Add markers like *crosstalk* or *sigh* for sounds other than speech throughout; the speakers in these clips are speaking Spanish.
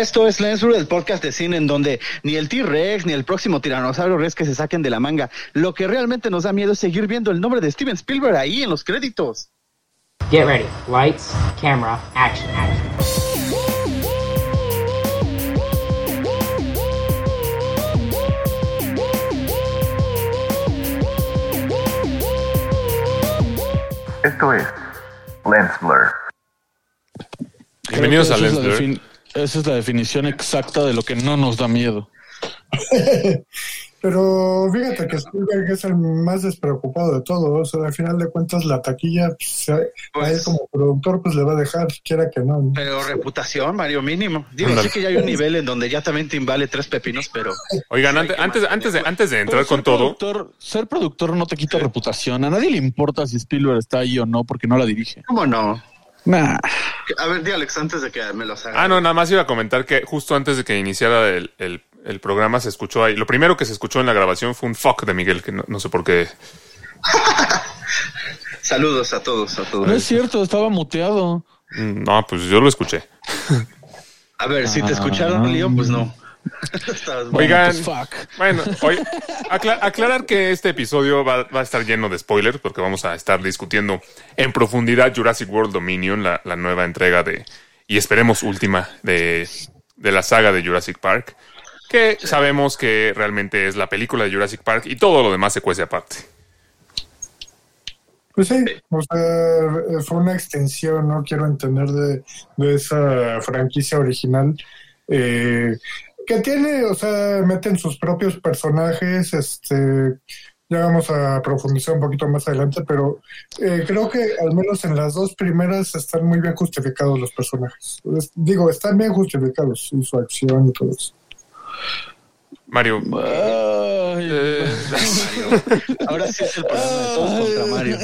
Esto es Lensful, el podcast de cine en donde ni el T-Rex ni el próximo tiranosaurio Rex que se saquen de la manga. Lo que realmente nos da miedo es seguir viendo el nombre de Steven Spielberg ahí en los créditos. Get ready. Lights, camera, action, action. Esto es Lens Blur. Bienvenidos a Lens Blur. Esa es la definición exacta de lo que no nos da miedo. *laughs* Pero fíjate que Spielberg es el más despreocupado de todos. al final de cuentas, la taquilla, pues, a Pues- él como productor, pues le va a dejar, quiera que no. Pero reputación, Mario, mínimo. Digo, sí que ya hay un nivel en donde ya también te invale tres pepinos, pero Oigan, antes, antes, antes, de, antes de entrar con todo, productor- ser productor no te quita reputación. A nadie le importa si Spielberg está ahí o no porque no la dirige. ¿cómo no? Nah. A ver, di Alex, antes de que me los haga. Ah, no, nada más iba a comentar que justo antes de que iniciara el, el- el programa se escuchó ahí. Lo primero que se escuchó en la grabación fue un fuck de Miguel, que no, no sé por qué. *laughs* Saludos a todos, a todos. No es cierto, estaba muteado. Mm, No, pues yo lo escuché. A ver, si te escucharon, Leo, pues no. *laughs* Oigan, bueno, hoy, *laughs* acla- aclarar que este episodio va, va a estar lleno de spoilers porque vamos a estar discutiendo en profundidad Jurassic World Dominion, la, la nueva entrega de, y esperemos última de, de la saga de Jurassic Park, que sabemos que realmente es la película de Jurassic Park y todo lo demás se cuece aparte. Pues sí, o sea, fue una extensión, no quiero entender de, de esa franquicia original. eh, que tiene, o sea, meten sus propios personajes, este, ya vamos a profundizar un poquito más adelante, pero eh, creo que al menos en las dos primeras están muy bien justificados los personajes. Es- digo, están bien justificados y su acción y todo eso. Mario, Ay, eh, *laughs* Ahora sí es el programa de todos contra Mario.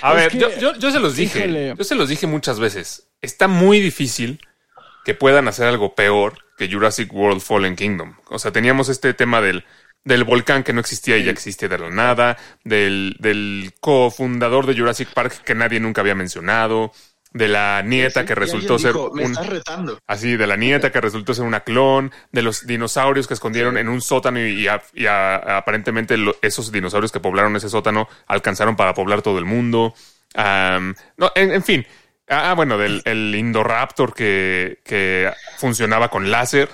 a Es ver, que, yo, yo- yo se los dije, híjole. yo se los dije muchas veces. Está muy difícil que puedan hacer algo peor que Jurassic World Fallen Kingdom. O sea, teníamos este tema del, del volcán que no existía y ya existe de la nada, del, del cofundador de Jurassic Park que nadie nunca había mencionado, de la nieta que resultó ser dijo, Me un... estás retando. Así, de la nieta que resultó ser una clon, de los dinosaurios que escondieron en un sótano y, y a- y a- aparentemente lo- esos dinosaurios que poblaron ese sótano alcanzaron para poblar todo el mundo. No, en, en fin. Ah, bueno, del el Indoraptor que, que funcionaba con láser.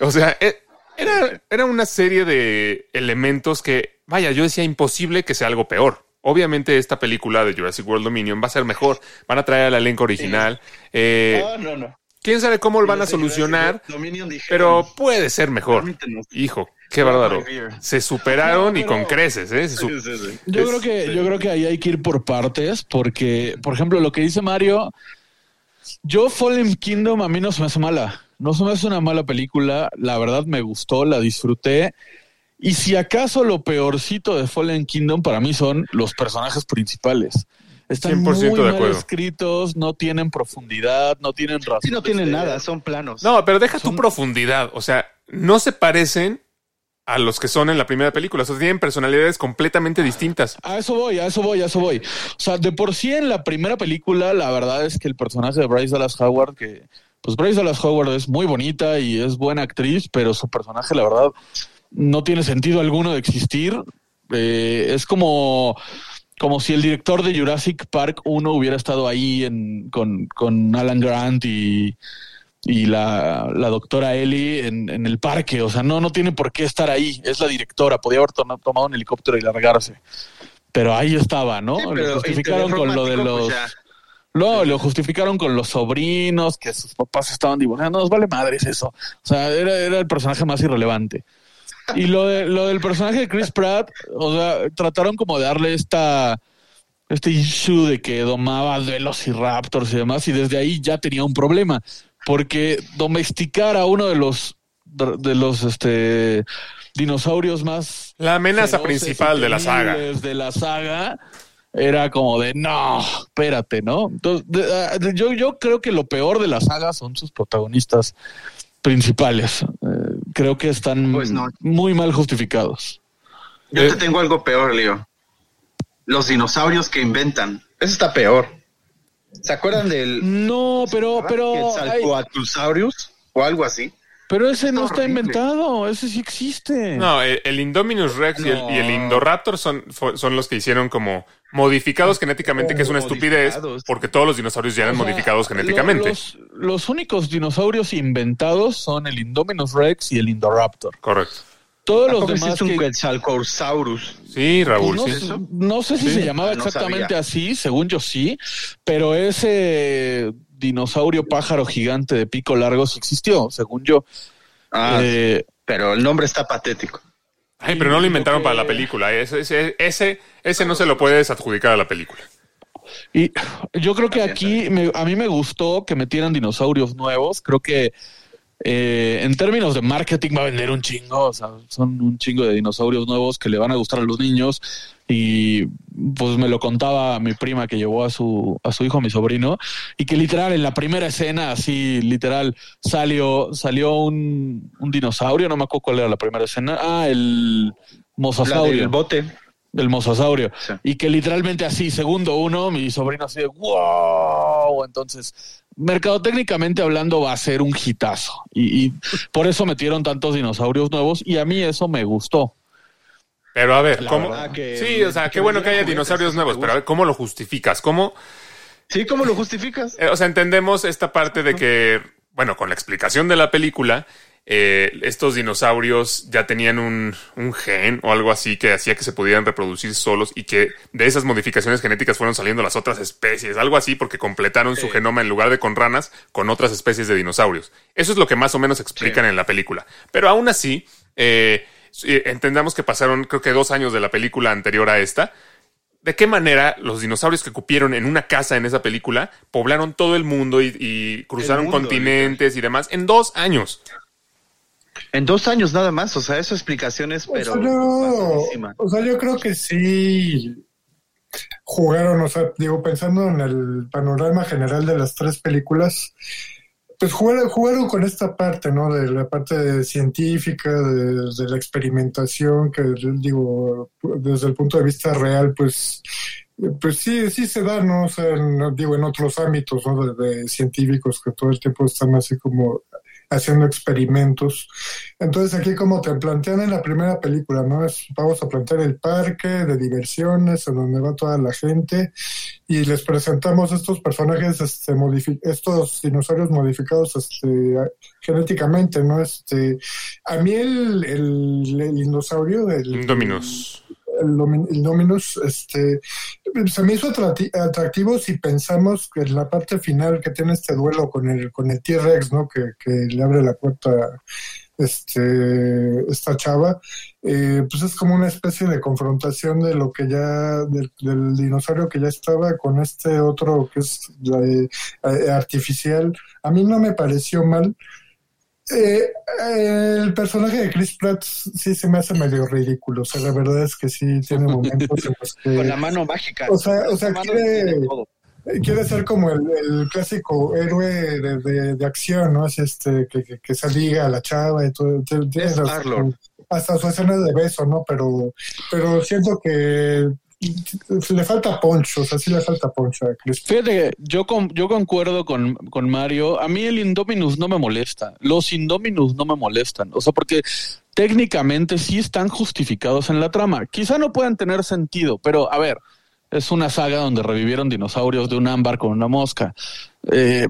O sea, e- era, era una serie de elementos que, vaya, yo decía imposible que sea algo peor. Obviamente esta película de Jurassic World Dominion va a ser mejor. Van a traer al elenco original. Eh, No, no, no. quién sabe cómo lo van a solucionar, pero puede ser mejor. Hijo, qué bárbaro. Se superaron No, y con creces, ¿eh? Se Sí, sí, sí. Yo Es- creo que yo creo que ahí hay que ir por partes porque, por ejemplo, lo que dice Mario, yo Fallen Kingdom a mí no se me hace mala, no se me hace una mala película, la verdad me gustó, la disfruté y si acaso lo peorcito de Fallen Kingdom para mí son los personajes principales. Están 100% muy de mal acuerdo. escritos, no tienen profundidad, no tienen razón. Sí, no tienen nada, son planos. No, pero deja tu profundidad. O sea, no se parecen a los que son en la primera película. O sea, tienen personalidades completamente distintas. A eso voy, a eso voy, a eso voy. O sea, de por sí en la primera película, la verdad es que el personaje de Bryce Dallas Howard, que pues Bryce Dallas Howard es muy bonita y es buena actriz, pero su personaje, la verdad, no tiene sentido alguno de existir. Eh, es como, como si el director de Jurassic Park 1 hubiera estado ahí en, con, con Alan Grant y, y la, la doctora Ellie en, en el parque. O sea, no, no tiene por qué estar ahí. Es la directora. Podía haber to- tomado un helicóptero y largarse. Pero ahí estaba, ¿no? Sí, lo justificaron con lo de los... pues ya. No, lo justificaron con los sobrinos, que sus papás estaban divorciando. Nos vale madres eso. O sea, era, era el personaje más irrelevante. Y lo, de, lo del personaje de Chris Pratt, o sea, trataron como de darle esta este issue de que domaba velociraptors y demás, y desde ahí ya tenía un problema, porque domesticar a uno de los de los este dinosaurios más La amenaza principal de la saga. de la saga era como de no, espérate, ¿no? Entonces, de- de- yo, yo creo que lo peor de la saga son sus protagonistas principales. Eh, creo que están Pues no. muy mal justificados. Yo Eh. te tengo algo peor, Leo. Los dinosaurios que inventan. Eso está peor. ¿Se acuerdan del No, pero, pero, o algo así? pero ese no está horrible. inventado, ese sí existe. No, el, el Indominus Rex y, el, y el No. Indoraptor son, son los que hicieron como modificados genéticamente, que es una estupidez, porque todos los dinosaurios ya eran O sea, modificados genéticamente. Los, los únicos dinosaurios inventados son el Indominus Rex y el Indoraptor. Correcto. Todos ¿A los demás existe un que? Sí, Raúl, no, sí. sé- no sé si Sí. se llamaba no exactamente así, según yo sí, pero ese dinosaurio pájaro gigante de pico largo sí existió, según yo. Ah, Eh, pero el nombre está patético. Ay, pero no lo inventaron que- para la película. Ese, ese, ese, ese no se lo puedes adjudicar a la película. Y yo creo que aquí me- a mí me gustó que metieran dinosaurios nuevos. Creo que eh, en términos de marketing va a vender un chingo. O sea, son un chingo de dinosaurios nuevos que le van a gustar a los niños. Y pues me lo contaba mi prima que llevó a su, a su hijo, a mi sobrino, y que literal en la primera escena, así literal, salió, salió un, un dinosaurio, no me acuerdo cuál era la primera escena. Ah, el mosasaurio. del bote. El mosasaurio. Sí. Y que literalmente así, segundo uno, mi sobrino así de wow. Entonces, mercadotécnicamente hablando, va a ser un hitazo. Y, y por eso metieron tantos dinosaurios nuevos. Y a mí eso me gustó. Pero a ver, La ¿cómo? que- sí, o sea, que qué bueno que haya juguetes, dinosaurios nuevos, pero a ver, ¿cómo lo justificas? ¿Cómo? Sí, ¿cómo lo justificas? Eh, o sea, entendemos esta parte de que, bueno, con la explicación de la película, eh, estos dinosaurios ya tenían un, un gen o algo así que hacía que se pudieran reproducir solos y que de esas modificaciones genéticas fueron saliendo las otras especies, algo así porque completaron su genoma en lugar de con ranas, con otras especies de dinosaurios. Eso es lo que más o menos explican en la película. Pero aún así, eh, entendamos que pasaron creo que dos años de la película anterior a esta, de qué manera los dinosaurios que cupieron en una casa en esa película poblaron todo el mundo y, y cruzaron mundo, continentes y demás en dos años. En dos años nada más, o sea, eso explicaciones, pero sea, yo, basadísimas. o sea, yo creo que sí jugaron, o sea, digo, pensando en el panorama general de las tres películas, pues jugaron, jugaron con esta parte, ¿no? De la parte científica, de, de la experimentación, que digo, desde el punto de vista real, pues, pues sí, sí se da, ¿no? O sea, en- digo, en otros ámbitos, ¿no? De, de científicos que todo el tiempo están así como haciendo experimentos. Entonces aquí como te plantean en la primera película, ¿no? Es, vamos a plantear el parque de diversiones en donde va toda la gente y les presentamos estos personajes, este, estos dinosaurios modificados este, genéticamente, ¿no? Este, a mí el, el, dinosaurio, el, Indominus. El, Domin- el Dominus, este, se me hizo atractivo si pensamos que en la parte final que tiene este duelo con el, con el T-Rex, ¿no? Que, le abre la puerta este, esta chava, eh, pues es como una especie de confrontación de lo que ya, del, del dinosaurio que ya estaba con este otro que es eh, eh, artificial. A mí no me pareció mal. Eh, eh, el personaje de Chris Pratt sí se me hace medio ridículo. O sea, la verdad es que sí tiene momentos en los que. Con la mano mágica. O sea, o sea, quiere- Quiere ser como el, el clásico héroe de, de- de acción, ¿no? Así este, que, que, que se liga a la chava y todo. tiene- Es hasta su escena de beso, ¿no? Pero, pero siento que le falta poncho, o sea, sí le falta poncho a Chris. Fíjate, yo, con- yo concuerdo con, con Mario. A mí el Indominus no me molesta. Los Indominus no me molestan. O sea, porque técnicamente sí están justificados en la trama. Quizá no puedan tener sentido, pero a ver, es una saga donde revivieron dinosaurios de un ámbar con una mosca. Eh,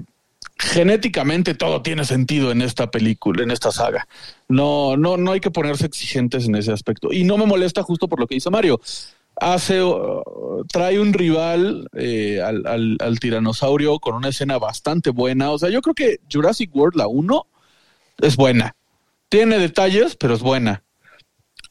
genéticamente todo tiene sentido en esta película, en esta saga. No, no, no hay que ponerse exigentes en ese aspecto. Y no me molesta justo por lo que dice Mario. Hace, uh, trae un rival eh, al, al, al tiranosaurio con una escena bastante buena. O sea, yo creo que Jurassic World, la 1, es buena. Tiene detalles, pero es buena.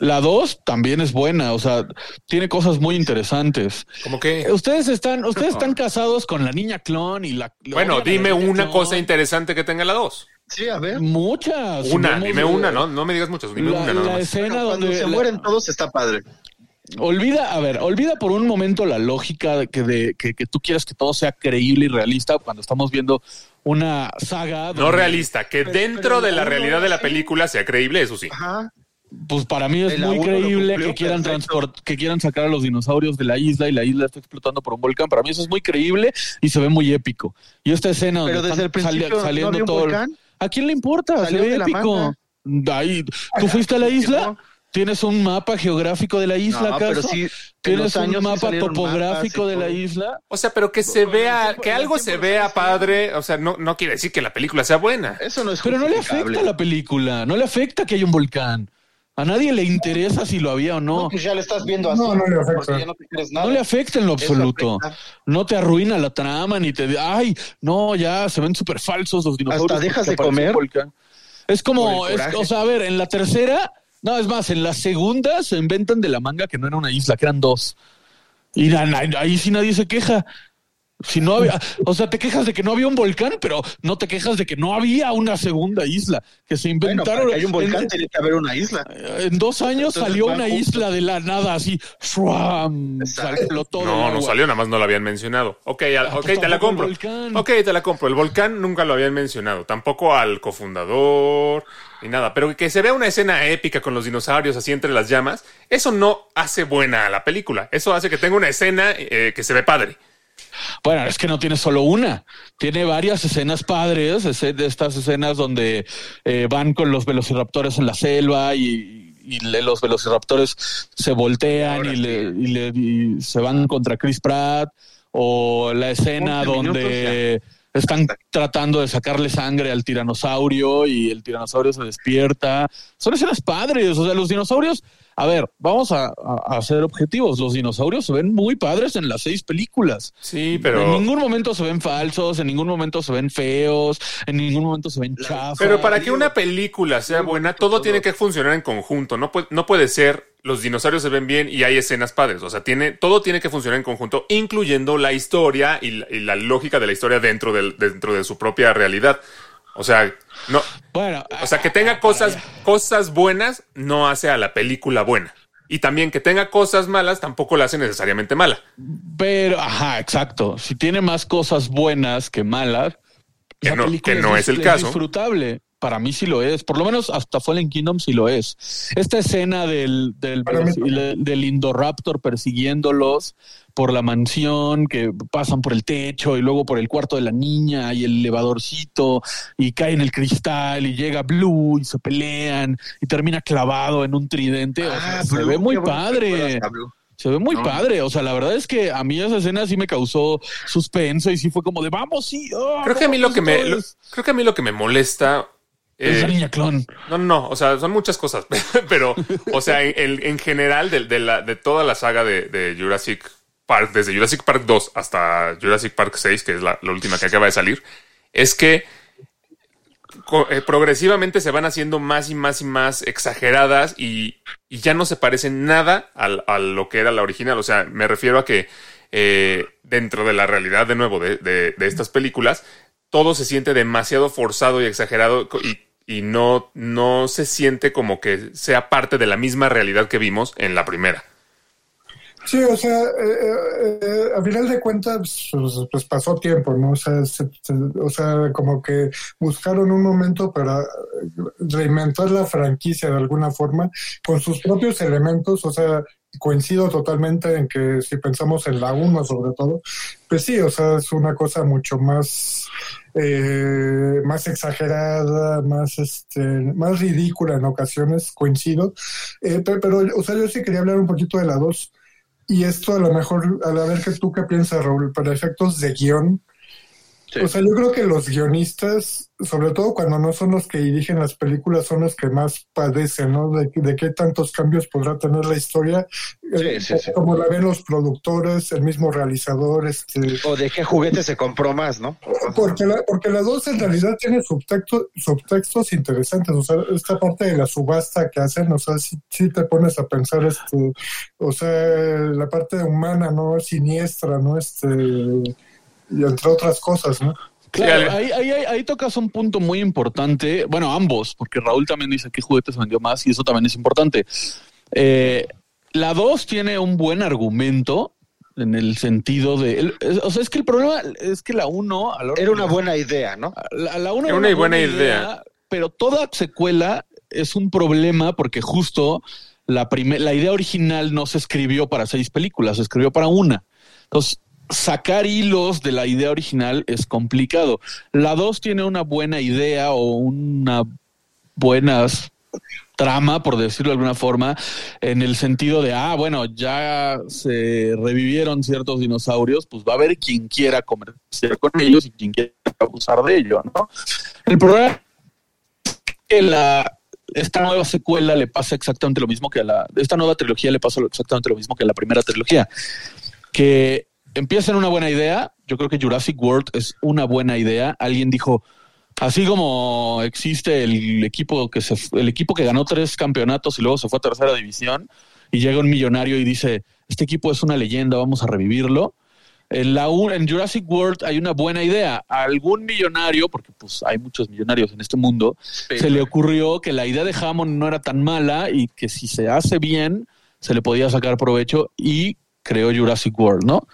La 2 también es buena, o sea, tiene cosas muy interesantes. Como que, Ustedes están, ustedes están casados con la niña clon y la. bueno, la dime una clon. cosa interesante que tenga la dos. Sí, a ver. Muchas. Una, dime una, ¿no? No me digas muchas, dime La, una nada la más. escena Bueno, donde se la- mueren todos está padre. Olvida, a ver, olvida por un momento la lógica de que, de, que, que tú quieres que todo sea creíble y realista cuando estamos viendo una saga. No realista, que Pero- dentro pero de la realidad de la película sea creíble, eso sí. Ajá. Pues para mí es muy creíble cumplió que quieran transport, que quieran sacar a los dinosaurios de la isla y la isla está explotando por un volcán. Para mí eso es muy creíble y se ve muy épico. Y esta escena donde Pero desde están el principio sali- no saliendo todo. el- volcán. ¿A quién le importa? Salió se ve épico. Ahí, ¿Tú fuiste a la isla? No. ¿Tienes un mapa geográfico de la isla No, acaso? pero sí, en ¿Tienes un mapa topográfico mapas de la isla? O sea, pero que se vea, que algo se vea padre, o sea, no, no quiere decir que la película sea buena. Eso no es Pero no le afecta a la película, no le afecta que haya un volcán. A nadie le interesa si lo había o no. No, pues ya lo estás viendo así. No, no le afecta. ya no te crees nada. No le afecta en lo absoluto. No te arruina la trama ni te... Ay, no, ya se ven súper falsos los dinosaurios. Hasta dejas de comer. un volcán. Es como, es- o sea, a ver, en la tercera, no, es más, en la segunda se inventan de la manga que no era una isla, que eran dos. Y ahí sí nadie se queja. Si no había, o sea, te quejas de que no había un volcán, pero no te quejas de que no había una segunda isla, que se Bueno, inventaron. que haya un volcán en, tiene que haber una isla. en dos años Entonces salió una juntos. isla de la nada, así, No, no salió, nada más no lo habían mencionado. Ok, al- Ah, pues te la compro. Ok, te la compro. El volcán nunca lo habían mencionado. Tampoco al cofundador ni nada. Pero que se vea una escena épica con los dinosaurios así entre las llamas, eso no hace buena a la película. Eso hace que tenga una escena eh, que se ve padre. Bueno, es que no tiene solo una, tiene varias escenas padres, de estas escenas donde eh, van con los velociraptores en la selva y, y le- los velociraptores se voltean Ahora y, le, y le- y se van contra Chris Pratt, o la escena 11 minutos donde están tratando de sacarle sangre al tiranosaurio y el tiranosaurio se despierta. Son escenas padres, o sea, los dinosaurios, a ver, vamos a, a- a ser objetivos, los dinosaurios se ven muy padres en las seis películas. Sí, En pero. ningún momento se ven falsos, en ningún momento se ven feos, en ningún momento se ven chafas. Pero para que una película sea buena, todo tiene que funcionar en conjunto. No puede, no puede ser los dinosaurios se ven bien y hay escenas padres. O sea, tiene, todo tiene que funcionar en conjunto, incluyendo la historia y la, y la lógica de la historia dentro, del, dentro de su propia realidad. O sea, no, Bueno, o sea, que tenga cosas, cosas buenas no hace a la película buena. Y también que tenga cosas malas tampoco la hace necesariamente mala. pero, ajá, exacto. Si tiene más cosas buenas que malas, Que la no- película que no dis- es el caso. disfrutable. Para mí sí lo es. Por lo menos hasta Fallen Kingdom sí lo es. Esta escena del, del, Indoraptor persiguiéndolos por la mansión, que pasan por el techo y luego por el cuarto de la niña y el elevadorcito y cae en el cristal y llega Blue y se pelean y termina clavado en un tridente. O sea, Ah, se Blue, ve muy padre. Se ve muy No. padre. O sea, la verdad es que a mí esa escena sí me causó suspenso y sí fue como de vamos, sí. oh, Creo que a mí lo que me, lo- creo que a mí lo que me molesta Es eh, niña clon. No, no, no, o sea, son muchas cosas, *laughs* pero, o sea, en, en general de, de la, de toda la saga de, de Jurassic Park, desde Jurassic Park 2 hasta Jurassic Park 6, que es la, la última que acaba de salir, es que eh, progresivamente se van haciendo más y más y más exageradas y, y ya no se parecen nada al- a, lo que era la original. O sea, me refiero a que eh, dentro de la realidad, de nuevo, de, de- estas películas, todo se siente demasiado forzado y exagerado y, y no, no se siente como que sea parte de la misma realidad que vimos en la primera. Sí, o sea, eh, eh, eh, a final de cuentas, pues, pues pasó tiempo, ¿no? O sea, se- se- o sea, como que buscaron un momento para reinventar la franquicia de alguna forma con sus propios elementos, o sea, coincido totalmente en que si pensamos en la 1 sobre todo, pues sí, o sea, es una cosa mucho más eh, más exagerada, más este, más ridícula en ocasiones, coincido. Eh, pe- pero, o sea, yo sí quería hablar un poquito de la 2. Y esto a lo mejor, a la ver que tú qué piensas, Raúl, para efectos de guion. Sí. O sea, yo creo que los guionistas, sobre todo cuando no son los que dirigen las películas, son los que más padecen, ¿no? De, de qué tantos cambios podrá tener la historia, eh, Sí, sí, sí. como la ven los productores, el mismo realizador, este... O de qué juguete se compró más, ¿no? Porque la, porque la 2 en realidad tiene subtexto, subtextos interesantes, o sea, esta parte de la subasta que hacen, o sea, si, te pones a pensar, este, o sea, la parte humana, ¿no? Siniestra, ¿no? Este, y entre otras cosas, ¿no? Claro, ahí, ahí, ahí, ahí tocas un punto muy importante. Bueno, ambos, porque Raúl también dice qué juguetes vendió más y eso también es importante. Eh, la 2 tiene un buen argumento en el sentido de. el- es- o sea, es que el problema es que la 1. Era una buena idea, ¿no? La, la uno Era una buena idea. Pero toda secuela es un problema porque justo la, primer- la idea original no se escribió para seis películas, se escribió para una. Entonces, sacar hilos de la idea original es complicado. La dos tiene una buena idea o una buenas trama, por decirlo de alguna forma, en el sentido de, ah, bueno, ya se revivieron ciertos dinosaurios, pues va a haber quien quiera comerciar con ellos y quien quiera abusar de ello, ¿no? El problema es que la, esta nueva secuela le pasa exactamente lo mismo que a la, esta nueva trilogía le pasa exactamente lo mismo que a la primera trilogía, que empieza en una buena idea, yo creo que Jurassic World es una buena idea, alguien dijo, Así como existe el equipo que se, el equipo que ganó tres campeonatos y luego se fue a tercera división y llega un millonario y dice este equipo es una leyenda, vamos a revivirlo. En, la, en Jurassic World hay una buena idea. A algún millonario, porque pues hay muchos millonarios en este mundo, se le ocurrió que la idea de Hammond no era tan mala y que si se hace bien se le podía sacar provecho y creó Jurassic World, ¿no?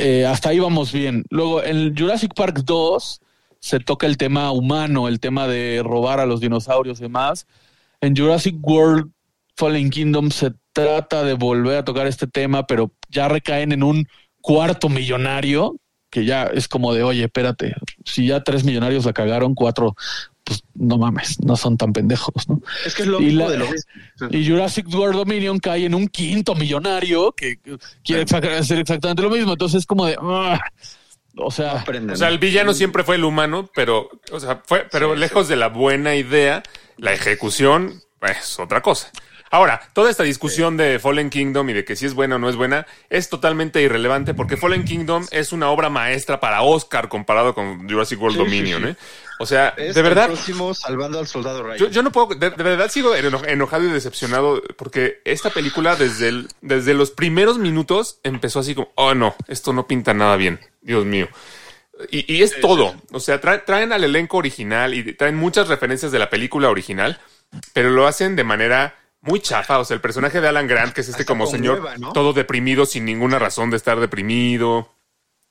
Eh, hasta ahí vamos bien. Luego en Jurassic Park 2 se toca el tema humano, el tema de robar a los dinosaurios y demás. En Jurassic World Fallen Kingdom se trata de volver a tocar este tema, pero ya recaen en un cuarto millonario, que ya es como de, oye, espérate, si ya tres millonarios la cagaron, cuatro, pues no mames, no son tan pendejos, ¿no? Es que es lo Y mismo la- de lo mismo. Y Jurassic World Dominion cae en un quinto millonario que quiere hacer exactamente lo mismo. Entonces es como de, ah, o sea, Aprenden. O sea, el villano siempre fue el humano, pero, o sea, fue, pero lejos de la buena idea, la ejecución es otra cosa. Ahora, toda esta discusión de Fallen Kingdom y de que si es buena o no es buena es totalmente irrelevante porque Fallen Kingdom es una obra maestra para Oscar comparado con Jurassic World Sí, sí, Dominion, sí. ¿eh? O sea, Es de el verdad, próximo salvando al soldado Ryan. yo, yo no puedo, de, de verdad sigo eno- enojado y decepcionado porque esta película desde, el, desde los primeros minutos empezó así como, oh no, esto no pinta nada bien, Dios mío. Y, y es todo, o sea, tra- traen al elenco original y traen muchas referencias de la película original, pero lo hacen de manera muy chafa, o sea, el personaje de Alan Grant, que es este Hasta como señor todo deprimido sin ninguna razón de estar deprimido.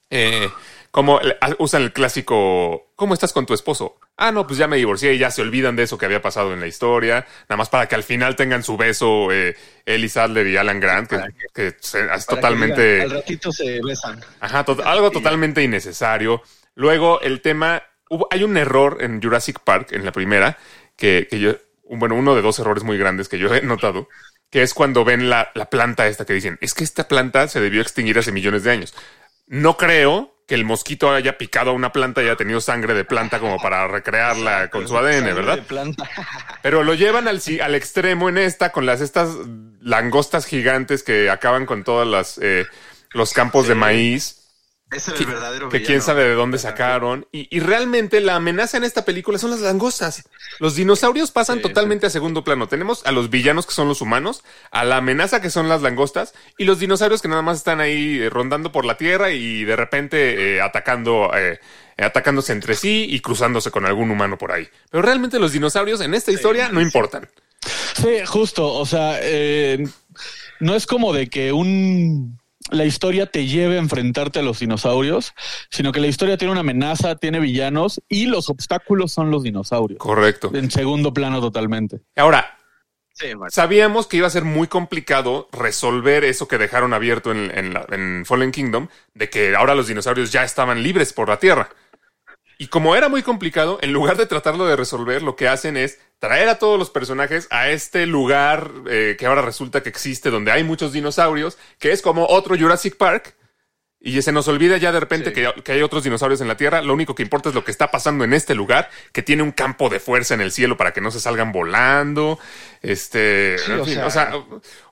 Eh, como el- a- usan el clásico, ¿cómo estás con tu esposo? Ah, no, pues ya me divorcié y ya se olvidan de eso que había pasado en la historia, nada más para que al final tengan su beso eh, Ellie Sadler y Alan Grant, que, que se- es que totalmente... digan, al ratito se besan. Ajá, to- algo totalmente innecesario. Luego, el tema. Hubo, hay un error en Jurassic Park, en la primera, que, que yo. Bueno, uno de dos errores muy grandes que yo he notado, que es cuando ven la, la planta esta que dicen, es que esta planta se debió extinguir hace millones de años. No creo que el mosquito haya picado a una planta y haya tenido sangre de planta como para recrearla *laughs* con su ADN, ¿verdad? *laughs* Pero lo llevan al, al extremo en esta con las estas langostas gigantes que acaban con todas las eh, los campos de maíz Ese era que, el verdadero que villano. quién sabe de dónde sacaron. Y, y realmente la amenaza en esta película son las langostas. Los dinosaurios pasan Sí, totalmente a segundo plano. Tenemos a los villanos que son los humanos, a la amenaza que son las langostas y los dinosaurios que nada más están ahí eh, rondando por la tierra y de repente eh, atacando, eh, atacándose entre sí y cruzándose con algún humano por ahí. Pero realmente los dinosaurios en esta historia no importan. Sí, justo. O sea, eh, no es como de que un la historia te lleve a enfrentarte a los dinosaurios, sino que la historia tiene una amenaza, tiene villanos y los obstáculos son los dinosaurios. Correcto. En segundo plano totalmente. Ahora, Sí. Sabíamos que iba a ser muy complicado resolver eso que dejaron abierto en, en la- en Fallen Kingdom, de que ahora los dinosaurios ya estaban libres por la Tierra. Y como era muy complicado, en lugar de tratarlo de resolver, lo que hacen es traer a todos los personajes a este lugar eh, que ahora resulta que existe, donde hay muchos dinosaurios, que es como otro Jurassic Park. Y se nos olvida ya de repente Sí. que, que hay otros dinosaurios en la Tierra. Lo único que importa es lo que está pasando en este lugar, que tiene un campo de fuerza en el cielo para que no se salgan volando. Este, Sí, en o fin, sea, o sea,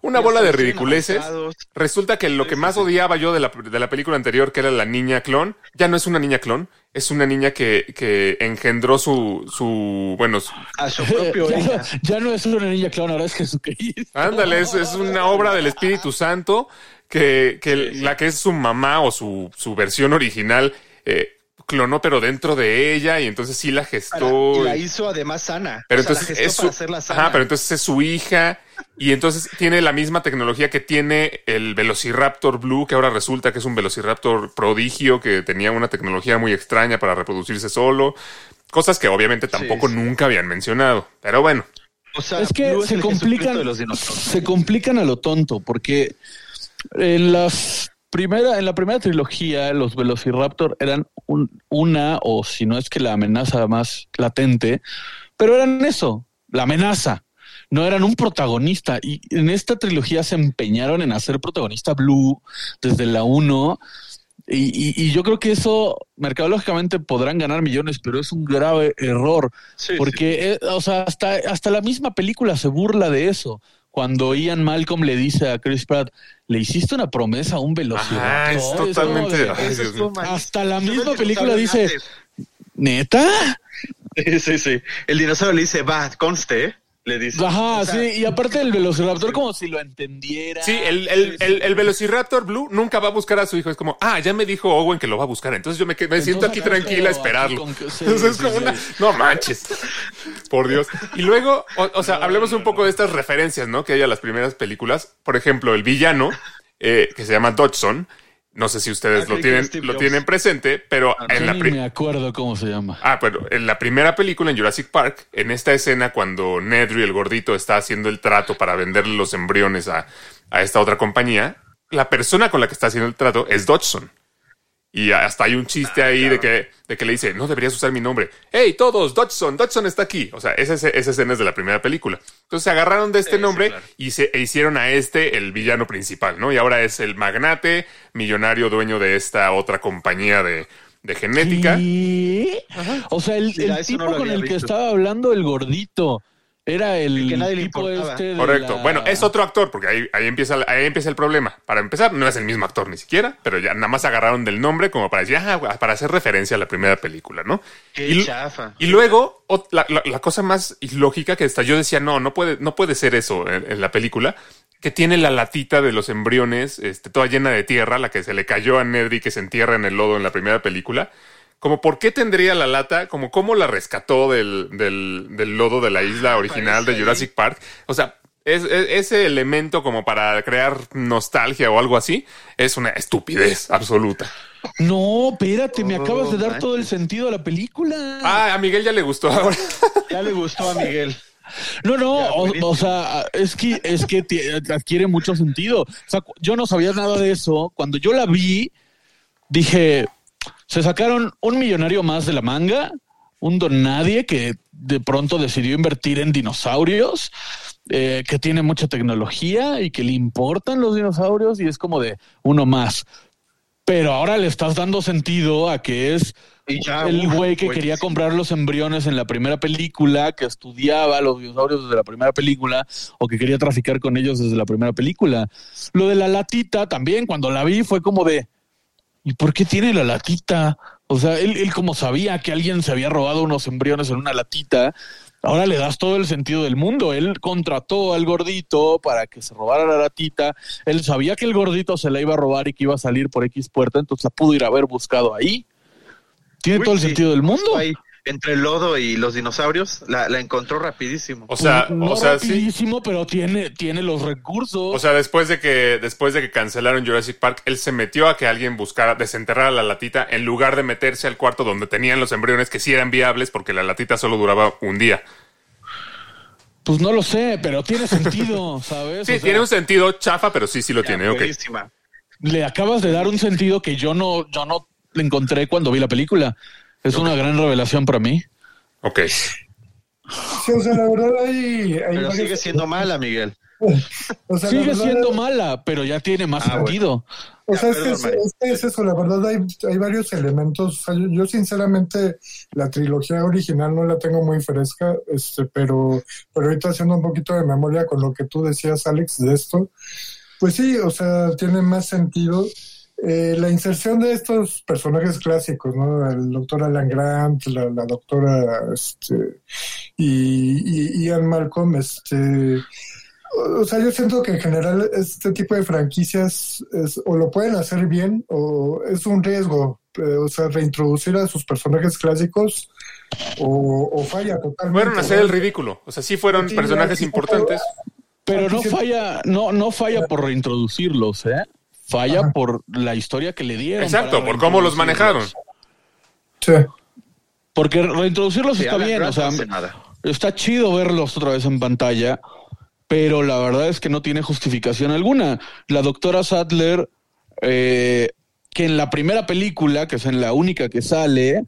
una bola de ridiculeces. avanzados. Resulta que lo que más odiaba yo de la, de la película anterior, que era la niña clon, ya no es una niña clon, es una niña que, que engendró su, su, bueno, su- A su propio *laughs* ya, no, ya no es una niña clown, ahora es Jesucristo. ándale, es, es una obra del Espíritu Santo que, que la que es su mamá o su, su versión original, eh, clonó, pero dentro de ella, y entonces sí la Para- gestó. y la hizo además sana. Pero O sea, la entonces gestó es para su, hacerla sana. ajá, pero entonces es su hija y entonces tiene la misma tecnología que tiene el Velociraptor Blue, que ahora resulta que es un Velociraptor prodigio que tenía una tecnología muy extraña para reproducirse solo. Cosas que obviamente tampoco sí. nunca habían mencionado. Pero bueno, O sea, es que Blue se complican, de los dinosaurios. se complican a lo tonto, porque en las primera, en la primera trilogía, los Velociraptor eran un- una, o si no es que la amenaza más latente, pero eran eso, la amenaza. No eran un protagonista. Y en esta trilogía se empeñaron en hacer protagonista Blue desde la 1. Y, y- y yo creo que eso, mercadológicamente, podrán ganar millones, pero es un grave error. Sí, Porque, eh, o sea, hasta, hasta la misma película se burla de eso. Cuando Ian Malcolm le dice a Chris Pratt, le hiciste una promesa a un velociraptor. Ajá, es totalmente- de, hasta la misma el película dice. ¿neta? Sí, sí, sí. El dinosaurio le dice, va, conste, ¿eh? Le dice. Ajá, O sea, sí. Y aparte el velociraptor como si lo entendiera. sí, el, el, el, el Velociraptor Blue nunca va a buscar a su hijo. Es como, ah, ya me dijo Owen que lo va a buscar. Entonces yo me, me siento aquí tranquila a esperarlo. aquí con que- sí, Entonces es sí, como sí. una- no manches. Por Dios. Y luego, o, o sea, hablemos un poco de estas referencias, ¿no? Que hay a las primeras películas. Por ejemplo, el villano, eh, que se llama Dodgson. No sé si ustedes Ah, lo tienen, lo tienen presente, pero en la ni pri- me acuerdo cómo se llama. Ah, pero en la primera película, en Jurassic Park, en esta escena cuando Nedry, el gordito, está haciendo el trato para venderle los embriones a, a esta otra compañía, la persona con la que está haciendo el trato es Dodgson. Y hasta hay un chiste Ah, ahí de, que, de que le dice, no deberías usar mi nombre. ¡Hey, todos! Dodgson, Dodgson está aquí. O sea, esa, esa escena es de la primera película. Entonces se agarraron de este Sí, sí, nombre claro. y se e hicieron a este el villano principal, ¿no? Y ahora es el magnate, millonario dueño de esta otra compañía de, de genética. ¿Qué? O sea, el, Mira, el tipo no con el que estaba hablando, el gordito, era el, El que nadie le tipo importaba. este de Correcto. la- Bueno, es otro actor, porque ahí, ahí, empieza, ahí empieza el problema. Para empezar, no es el mismo actor ni siquiera, pero ya nada más agarraron del nombre como para decir, ah, para hacer referencia a la primera película, ¿no? Qué y, chafa. y luego, la, la- la cosa más ilógica que hasta yo decía, no, no puede, no puede ser eso en, en la película, que tiene la latita de los embriones, este, toda llena de tierra, la que se le cayó a Nedry que se entierra en el lodo en la primera película. Como, ¿por qué tendría la lata? Como, ¿cómo la rescató del, del, del lodo de la isla original de ahí. Jurassic Park? O sea, es, es- ese elemento como para crear nostalgia o algo así es una estupidez absoluta. No, espérate, me Oh, acabas de dar todo el sentido a la película. Ah, a Miguel ya le gustó ahora. *laughs* Ya le gustó a Miguel. No, no, Ya, o, o sea, es que es que adquiere mucho sentido. O sea, yo no sabía nada de eso. Cuando yo la vi, dije, se sacaron un millonario más de la manga, un don nadie que de pronto decidió invertir en dinosaurios, eh, que tiene mucha tecnología y que le importan los dinosaurios y es como de uno más. Pero ahora le estás dando sentido a que es ya, el güey que buenísimo. quería comprar los embriones en la primera película, que estudiaba los dinosaurios desde la primera película, o que quería traficar con ellos desde la primera película. Lo de la latita también, cuando la vi, fue como de, ¿y por qué tiene la latita? O sea, él, él como sabía que alguien se había robado unos embriones en una latita, ahora le das todo el sentido del mundo. Él contrató al gordito para que se robara la latita. Él sabía que el gordito se la iba a robar y que iba a salir por X puerta, entonces la pudo ir a haber buscado ahí. Tiene Uy, todo el sentido del mundo. Ahí, entre el lodo y los dinosaurios, la, la encontró rapidísimo. O sea, no o sea, sí. rapidísimo, pero tiene, tiene los recursos. O sea, después de que después de que cancelaron Jurassic Park, él se metió a que alguien buscara desenterrar la latita en lugar de meterse al cuarto donde tenían los embriones que sí eran viables porque la latita solo duraba un día. pues no lo sé, pero tiene sentido, *laughs* ¿sabes? Sí, O sea, tiene un sentido chafa, pero sí, sí lo tiene. Ok. Buenísima. Le acabas de dar un sentido que yo no, yo no le encontré cuando vi la película. Es una gran revelación para mí. Ok. Sí, o sea, la verdad hay... hay Pero sigue siendo mala, Miguel. *laughs* o sea, la Sigue siendo mala, pero ya tiene más Ah, bueno. sentido. O sea, Ya, es que es, perdón, Mario. es que es eso, la verdad hay, hay varios elementos. O sea, yo, yo sinceramente la trilogía original no la tengo muy fresca, este, pero, pero ahorita haciendo un poquito de memoria con lo que tú decías, Alex, de esto, pues sí, o sea, tiene más sentido. Eh, la inserción de estos personajes clásicos, ¿no? El doctor Alan Grant, la, la doctora este, y, y Ian Malcolm, este, o sea, yo siento que en general este tipo de franquicias es, o lo pueden hacer bien o es un riesgo. eh, O sea, reintroducir a sus personajes clásicos o, o falla totalmente. Fueron a hacer el ridículo. O sea, sí fueron Sí, personajes sí, importantes. Pero no falla, no, no falla por reintroducirlos, ¿eh? Falla Ajá. por la historia que le dieron. Exacto, por cómo los manejaron. Sí. Porque reintroducirlos Sí, está bien, o sea, nada. está chido verlos otra vez en pantalla, pero la verdad es que no tiene justificación alguna. La doctora Sadler, eh, que en la primera película, que es en la única que sale,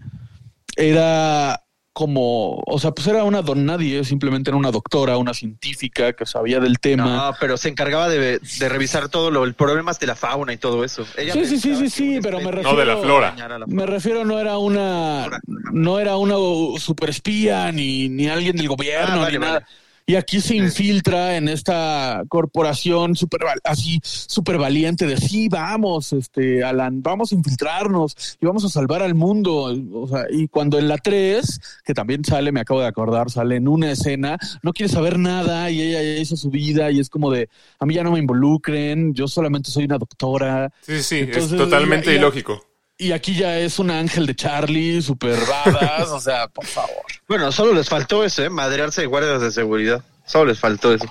era como, o sea, pues era una don nadie, simplemente era una doctora, una científica que sabía del tema. No, pero se encargaba de, de revisar todo lo, el problemas de la fauna y todo eso. Ella Sí, sí, sí, sí, sí, pero me especie- No de la refiero- flora. Me refiero, no era una, no era una super espía ni, ni alguien del gobierno Ah, vale, ni nada. vale. Y aquí se infiltra en esta corporación super así súper valiente de sí, vamos, este, Alan, vamos a infiltrarnos y vamos a salvar al mundo. O sea, y cuando en la 3, que también sale, me acabo de acordar, sale en una escena, no quiere saber nada y ella ya hizo su vida y es como de, a mí ya no me involucren, yo solamente soy una doctora. Sí, sí, Entonces, es totalmente ilógico. Y aquí ya es un ángel de Charlie, super badass, o sea, por favor. *laughs* Bueno, solo les faltó eso, ¿eh? Madrearse de guardias de seguridad. Solo les faltó eso.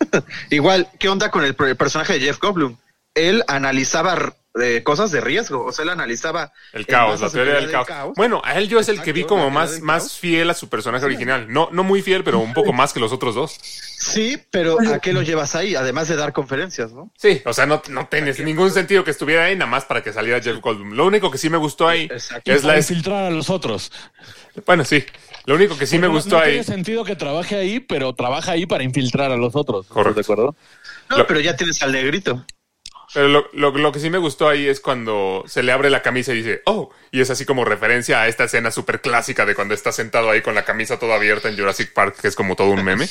*laughs* Igual, ¿qué onda con el, per- personaje de Jeff Goldblum? Él analizaba eh, cosas de riesgo, o sea, él analizaba El caos, la teoría del caos. Bueno, a él yo es el que vi como más, más fiel a su personaje original. No, no muy fiel, pero un poco más que los otros dos. Sí, pero ¿a qué lo llevas ahí? Además de dar conferencias, ¿no? Sí, o sea, no, no tiene ningún sentido que estuviera ahí nada más para que saliera Jeff Goldblum. Lo único que sí me gustó ahí Exacto. es la... Infiltrar a los otros. Bueno, sí. Lo único que sí me No- gustó no ahí... tiene sentido que trabaje ahí, pero trabaja ahí para infiltrar a los otros. ¿Estás Correcto. ¿De acuerdo? No, Lo- pero ya tienes al negrito. Pero lo, lo- lo que sí me gustó ahí es cuando se le abre la camisa y dice, oh, y es así como referencia a esta escena súper clásica de cuando está sentado ahí con la camisa toda abierta en Jurassic Park, que es como todo un meme.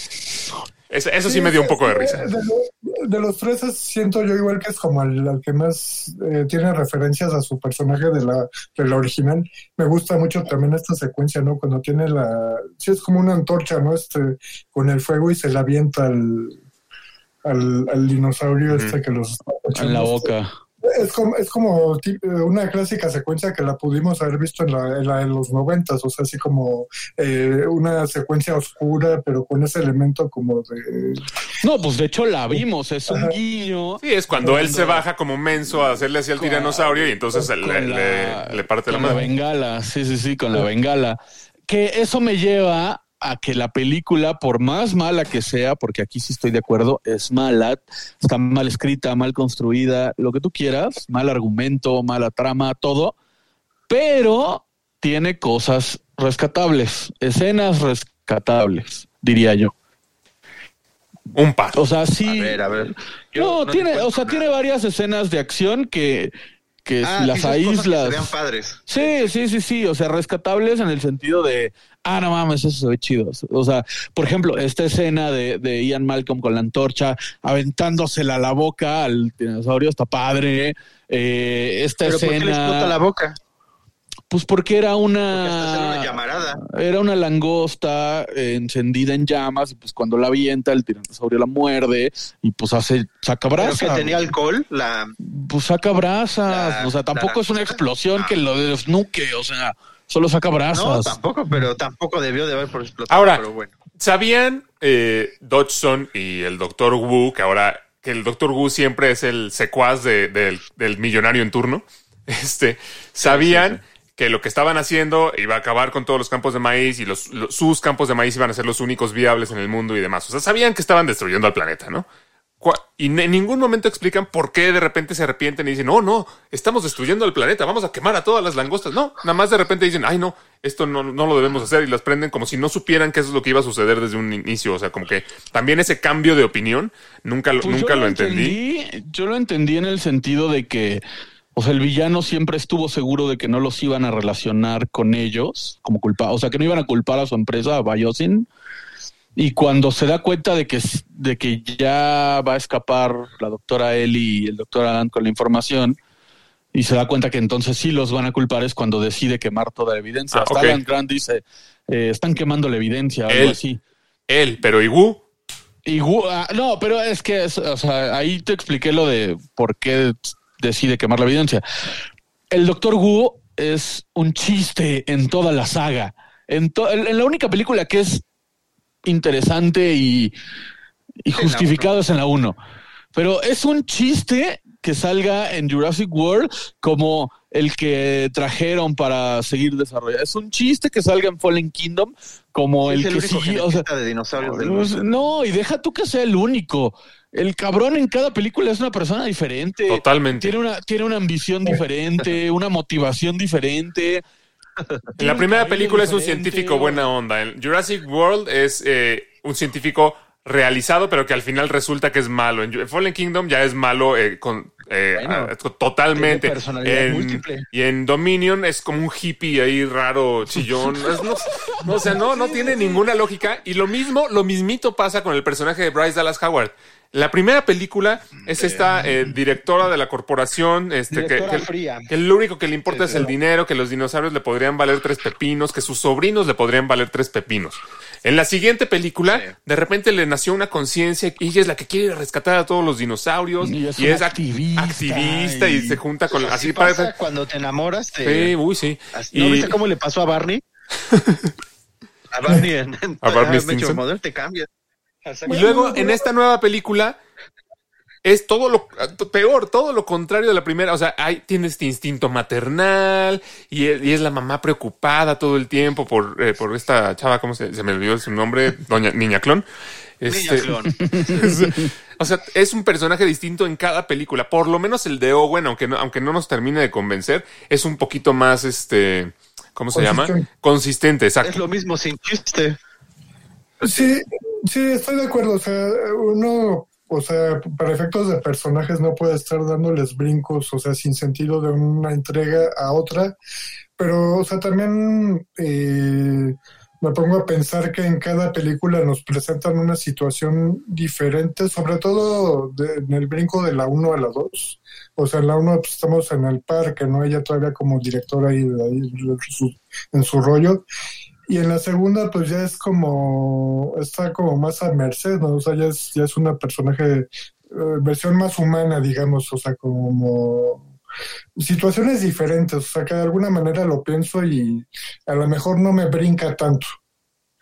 Es- eso sí me dio un poco de risa. De, lo- de los tres es- siento yo igual que es como el, el que más eh, tiene referencias a su personaje de la, de la original. Me gusta mucho también esta secuencia, ¿no? Cuando tiene la... Sí, es como una antorcha, ¿no? Este, con el fuego y se la avienta al, al, al dinosaurio este que los está En la echando. boca. Es como, es como una clásica secuencia que la pudimos haber visto en la, en la de los noventas, o sea, así como eh, una secuencia oscura, pero con ese elemento como de... No, pues de hecho la vimos, es un guiño. Sí, es cuando él se baja como menso a hacerle así al tiranosaurio y entonces le, con le- la- le parte la con la mano. bengala, sí, sí, sí, con la bengala. Que eso me lleva a que la película, por más mala que sea, porque aquí sí estoy de acuerdo, es mala, está mal escrita, mal construida, lo que tú quieras, mal argumento, mala trama, todo, pero tiene cosas rescatables, escenas rescatables, diría yo. Un par. O sea, sí. A ver, a ver. Yo no, tiene, o sea, nada. tiene varias escenas de acción que, que Ah, las dices cosas que aíslas. se vean padres. Sí, sí, sí, sí. O sea, rescatables en el sentido de, ah, no mames, eso se ve chido. O sea, por ejemplo, esta escena de, de Ian Malcolm con la antorcha aventándosela a la boca al dinosaurio está padre. Eh, esta Pero ¿por qué le explota la escena, boca? pues porque era Porque una, una llamarada. era una langosta eh, encendida en llamas y pues cuando la avienta el tiranosaurio la muerde y pues hace saca Pero brasa. que tenía alcohol, la... Pues saca brasas, La- o sea, tampoco la es una explosión Ah. que lo desnuque, o sea, solo saca No, brasas. tampoco, pero tampoco debió de haber por explotado. Ahora, pero bueno. ¿sabían eh, Dodgson y el Doctor Wu que ahora que el Doctor Wu siempre es el secuaz de- del, del millonario en turno? *laughs* Este, ¿sabían que lo que estaban haciendo iba a acabar con todos los campos de maíz y los, los- sus campos de maíz iban a ser los únicos viables en el mundo y demás? O sea, sabían que estaban destruyendo al planeta, ¿no? Y en ningún momento explican por qué de repente se arrepienten y dicen, no, no, estamos destruyendo el planeta, vamos a quemar a todas las langostas. No, nada más de repente dicen, ay, no, esto no, no lo debemos hacer y las prenden como si no supieran que eso es lo que iba a suceder desde un inicio. O sea, como que también ese cambio de opinión nunca, lo- Pues nunca lo entendí. Yo lo entendí en el sentido de que, o sea, el villano siempre estuvo seguro de que no los iban a relacionar con ellos como culpa, o sea, que no iban a culpar a su empresa, a Biosin. Y cuando se da cuenta de que, de que ya va a escapar la doctora Ellie y el doctor Alan con la información, y se da cuenta que entonces sí los van a culpar, es cuando decide quemar toda la evidencia. Ah, Hasta ok. Alan Grant dice, eh, están quemando la evidencia, algo Él. así. Él, pero. Y Wu- ah, no, pero es que, es- o sea, ahí te expliqué lo de por qué decide quemar la evidencia. El Doctor Wu es un chiste en toda la saga. En, to- en la única película que es interesante y, y justificado es en la 1. Pero es un chiste que salga en Jurassic World como el que trajeron para seguir desarrollando. Es un chiste que salga en Fallen Kingdom como el, el que sigue. O sea, de dinosaurios del pues, mundo. no, y deja tú que sea el único. El cabrón en cada película es una persona diferente. Totalmente. Tiene una, tiene una ambición diferente, *laughs* una motivación diferente. En la primera película es un científico buena onda. En Jurassic World es eh, un científico realizado, pero que al final resulta que es malo. En Fallen Kingdom ya es malo eh, con, eh, Bueno, ah, totalmente. En- múltiple. Y en Dominion es como un hippie ahí raro, chillón. *laughs* Es- no, no, o sea, no, no tiene ninguna lógica. Y lo mismo, lo mismito pasa con el personaje de Bryce Dallas Howard. La primera película es esta eh, directora de la corporación, este, que, Directora que- fría. que lo único que le importa es el dinero, que los dinosaurios le podrían valer tres pepinos, que sus sobrinos le podrían valer tres pepinos. En la siguiente película, Sí. de repente le nació una conciencia y ella es la que quiere rescatar a todos los dinosaurios Y es y activista activista y, y- se junta con Así así pasa parece. cuando te enamoras. Te, Sí, uy, sí. así- ¿No Y- viste cómo le pasó a Barney? *laughs* a Barney en, A Barney Stinson. Te cambia. Y luego en esta nueva película es todo lo peor, todo lo contrario de la primera. O sea, hay, tiene este instinto maternal y es, y es la mamá preocupada todo el tiempo por, eh, por esta chava, ¿cómo se, se me olvidó su nombre? Doña Niña Clon. Este, Niña clon. *laughs* o sea, es un personaje distinto en cada película. Por lo menos el de Owen, aunque no, aunque no nos termine de convencer, es un poquito más, este, ¿cómo se llama? Consistente. Consistente, exacto. Es lo mismo sin chiste. Sí, sí, estoy de acuerdo. O sea, uno, o sea, para efectos de personajes no puede estar dándoles brincos, o sea, sin sentido de una entrega a otra. Pero, o sea, también eh, me pongo a pensar que en cada película nos presentan una situación diferente, sobre todo de- en el brinco de la 1 a la 2. O sea, en la 1 pues, estamos en el parque, ¿no? Ella todavía como directora ahí, ahí en su- en su rollo. Y en la segunda, pues ya es como, está como más a merced, ¿no? O sea, ya es, ya es una personaje, eh, versión más humana, digamos, o sea, como situaciones diferentes, o sea, que de alguna manera lo pienso y a lo mejor no me brinca tanto.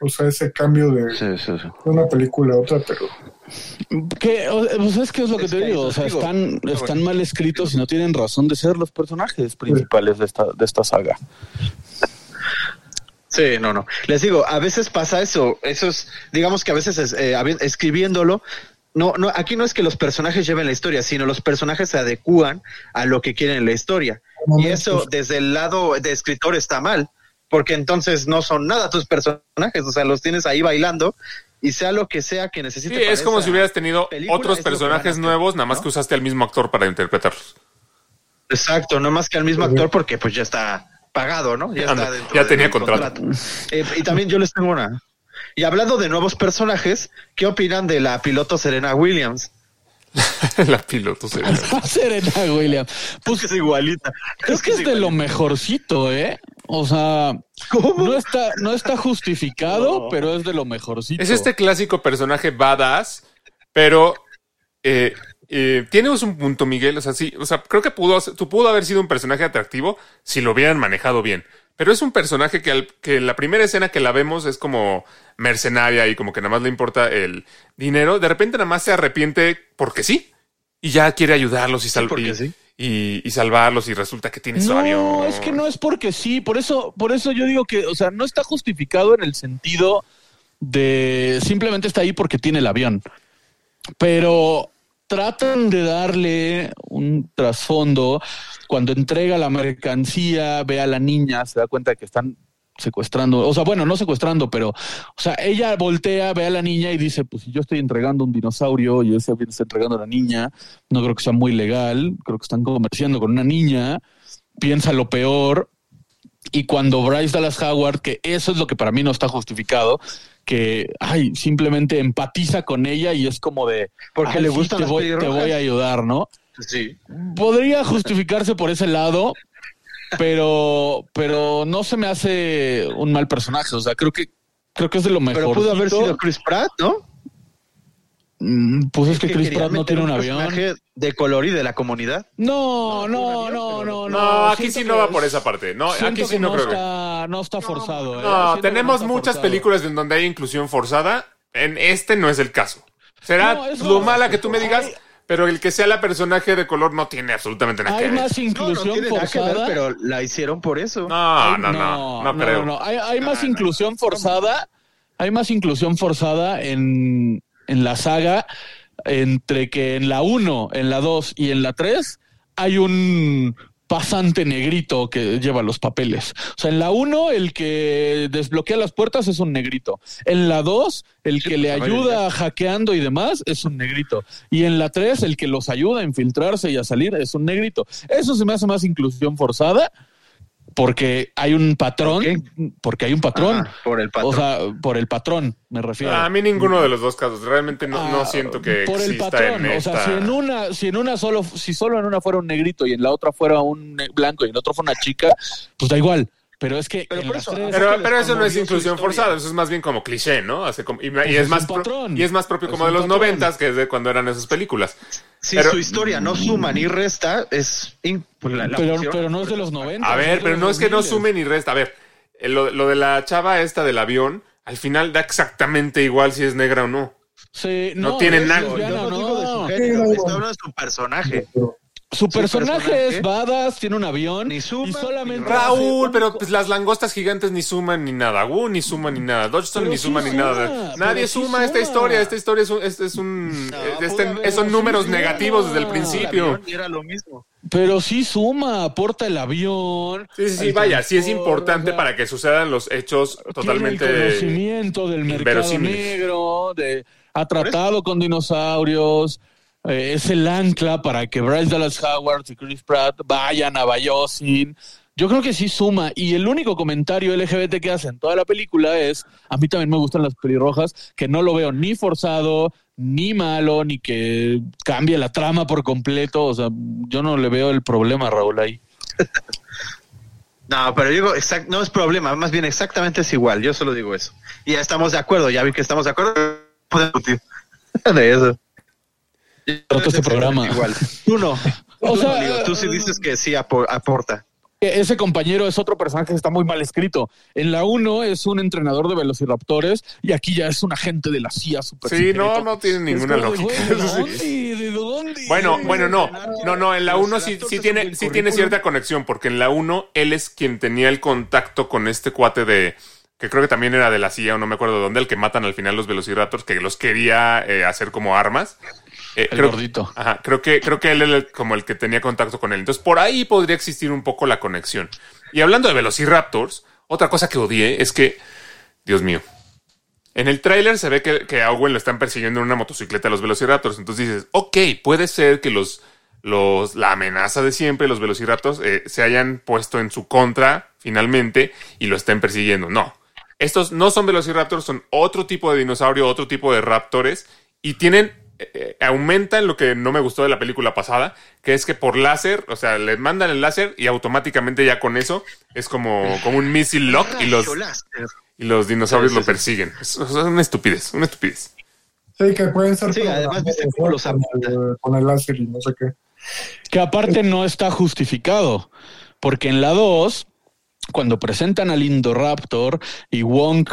O sea, ese cambio de, Sí, sí, sí. de una película a otra, pero Que, o- pues es que es lo que Es te que digo, o sea, digo. están, están mal escritos y no tienen razón de ser los personajes principales de esta, de esta saga. Sí, no, no. Les digo, a veces pasa eso. Eso es, digamos que a veces es, eh, escribiéndolo, no, no, aquí no es que los personajes lleven la historia, sino los personajes se adecúan a lo que quieren en la historia. Y eso desde el lado de escritor está mal, porque entonces no son nada tus personajes, o sea, los tienes ahí bailando y sea lo que sea que Sí, necesite. para es como si hubieras tenido película, otros personajes hacer, nuevos, nada más ¿no? que usaste al mismo actor para interpretarlos. Exacto, no más que al mismo actor porque pues ya está pagado, ¿no? Ya, Anda, está dentro ya tenía contrato. Eh, y también yo les tengo una. Y hablando de nuevos personajes, ¿qué opinan de la piloto Serena Williams? *laughs* la piloto se *laughs* Serena Williams. Pues es igualita. es que es de lo mejorcito, ¿eh? O sea, no está, no está justificado, No. pero es de lo mejorcito. Es este clásico personaje badass, pero eh, eh, tienes un punto, Miguel. O sea, sí, o sea, creo que pudo, tú pudo haber sido un personaje atractivo si lo hubieran manejado bien. Pero es un personaje que, al- que en la primera escena que la vemos es como mercenaria y como que nada más le importa el dinero. De repente nada más se arrepiente porque sí. Y ya quiere ayudarlos y, sal- y- sí. y- y salvarlos y resulta que tiene su No, avión. es que no es porque sí, por eso, por eso yo digo que, o sea, no está justificado en el sentido de simplemente está ahí porque tiene el avión. Pero tratan de darle un trasfondo. Cuando entrega la mercancía, ve a la niña, se da cuenta de que están secuestrando, o sea, bueno, no secuestrando, pero, o sea, ella voltea, ve a la niña y dice, pues si yo estoy entregando un dinosaurio y ese está entregando a la niña, no creo que sea muy legal, creo que están comerciando con una niña, piensa lo peor, y cuando Bryce Dallas Howard, que eso es lo que para mí no está justificado, que ay, simplemente empatiza con ella y es como de Porque "Ay, le sí, gustan te las voy, te pelirrojas". voy a ayudar, ¿no? Sí. Podría justificarse por ese lado, pero, pero no se me hace un mal personaje. O sea, creo que creo que es de lo mejor. Pero pudo haber sido Chris Pratt, ¿no? Mm, Pues es que Chris Pratt no tiene un avión. personaje de color y de la comunidad. No, no, no, no, no. No, aquí sí no va por es- esa parte. No, aquí sí que no creo no está forzado. ¿eh? No, tenemos muchas forzado. películas en donde hay inclusión forzada. En este no es el caso. Será No, lo más, mala que tú me digas, hay- pero el que sea la personaje de color no tiene absolutamente nada que Hay ver. más No, no inclusión nada que ver, forzada. pero la hicieron por eso. No, no, no, no, creo. no. Hay, hay más inclusión forzada. Hay más inclusión forzada en, en la saga entre que en la 1, en la 2 y en la 3 hay un pasante negrito que lleva los papeles. O sea, en la 1 el que desbloquea las puertas es un negrito. En la 2 el que le ayuda hackeando y demás es un negrito. Y en la 3 el que los ayuda a infiltrarse y a salir es un negrito. Eso se me hace más inclusión forzada porque hay un patrón, ¿Por porque hay un patrón. Ah, por el patrón. O sea, por el patrón, me refiero. A mí ninguno de los dos casos. Realmente no, no Ah, siento que por el patrón, en o sea, esta- si en una, si en una solo, si solo en una fuera un negrito y en la otra fuera un blanco y en otra fuera una chica, pues da igual. Pero es que Pero en eso, tres- Pero, les pero eso no es inclusión forzada, eso es más bien como cliché, ¿no? Hace como- y, y Pues es, es más pro- y es más propio Es como de los patrón. noventas, que es de cuando eran esas películas. si pero- su historia no suma ni resta, es. in- pues la- la pero, no es de los 90. A ver, pero no es que no 2000. sume ni resta. A ver, eh, lo, lo de la chava esta del avión, al final da exactamente igual si es negra o no. Sí, no no, tiene nada. Yo no digo de su no. género, Sí, estoy hablando de su personaje. Su personaje personaje es badass, tiene un avión Ni suma, y solamente Raúl, pero pues las langostas gigantes ni suman ni nada. Wu ni suman ni nada. Dodgestone Pero ni sí suma ni suma, nada. Nadie sí suma esta suma. historia. Esta historia es un. Este es un No, este- haber- son números suma. negativos desde el El principio. avión Era lo mismo. Pero sí suma, aporta el avión. Sí, sí, sí, vaya, sí es importante o sea, para que sucedan los hechos totalmente. Tiene el conocimiento del mercado negro, de, ha tratado con dinosaurios, eh, es el ancla para que Bryce Dallas Howard y Chris Pratt vayan a Bayosin. Yo creo que sí suma. Y el único comentario LGBT que hace en toda la película es, a mí también me gustan las pelirrojas, que no lo veo ni forzado, ni malo, ni que cambie la trama por completo. O sea, yo no le veo el problema, Raúl, ahí. *laughs* No, pero digo, exact- no es problema, más bien exactamente es igual. Yo solo digo eso. Y ya estamos de acuerdo, ya vi que estamos de acuerdo. *laughs* De eso. Roto este programa. Igual. Tú no. O Tú, sea, no, tú sí dices que sí apo- aporta. E-, Ese compañero es otro personaje que está muy mal escrito. En la 1 es un entrenador de velociraptores y aquí ya es un agente de la CIA super Sí, no, secreto. no tiene Es ninguna lógica. ¿De *laughs* dónde? ¿De dónde? Bueno, bueno, no, no, no, en la Los 1 sí, sí tiene, sí tiene cierta conexión, porque en la 1 él es quien tenía el contacto con este cuate de, que creo que también era de la CIA o no me acuerdo de dónde, el que matan al final los velociraptors, que los quería eh, hacer como armas. Eh, El creo, gordito. Ajá, creo que, creo que él era como el que tenía contacto con él. Entonces, por ahí podría existir un poco la conexión. Y hablando de velociraptors, otra cosa que odié es que, Dios mío, en el tráiler se ve que, que a Owen lo están persiguiendo en una motocicleta a los velociraptors. Entonces dices, ok, puede ser que los, los, la amenaza de siempre, los velociraptors, eh, se hayan puesto en su contra finalmente y lo estén persiguiendo. No. Estos no son velociraptors, son otro tipo de dinosaurio, otro tipo de raptores y tienen eh, aumentan lo que no me gustó de la película pasada, que es que por láser, o sea, le mandan el láser y automáticamente ya con eso es como, como un missile lock y los, y los dinosaurios Sí, lo sí, persiguen. Es, es una estupidez, una estupidez. Sí, que pueden ser Sí, además, los apunta. con, el- con el láser y no sé qué. Que aparte no está justificado, porque en la 2, cuando presentan al Indoraptor y Wong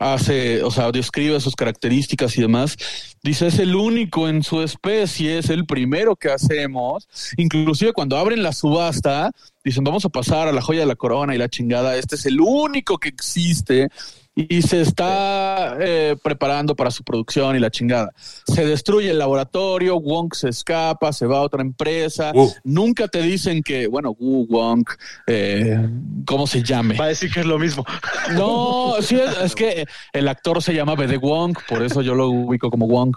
hace, o sea, describe sus características y demás, dice es el único en su especie, es el primero que hacemos. Inclusive cuando abren la subasta, dicen vamos a pasar a la joya de la corona y la chingada, este es el único que existe y se está eh, preparando para su producción y la chingada. Se destruye el laboratorio, Wong se escapa, se va a otra empresa. Uh. Nunca te dicen que, bueno, Wu Wong, eh, ¿cómo se llame? Va a decir que es lo mismo. No, sí, es, es que el actor se llama BD Wong, por eso yo lo ubico como Wong.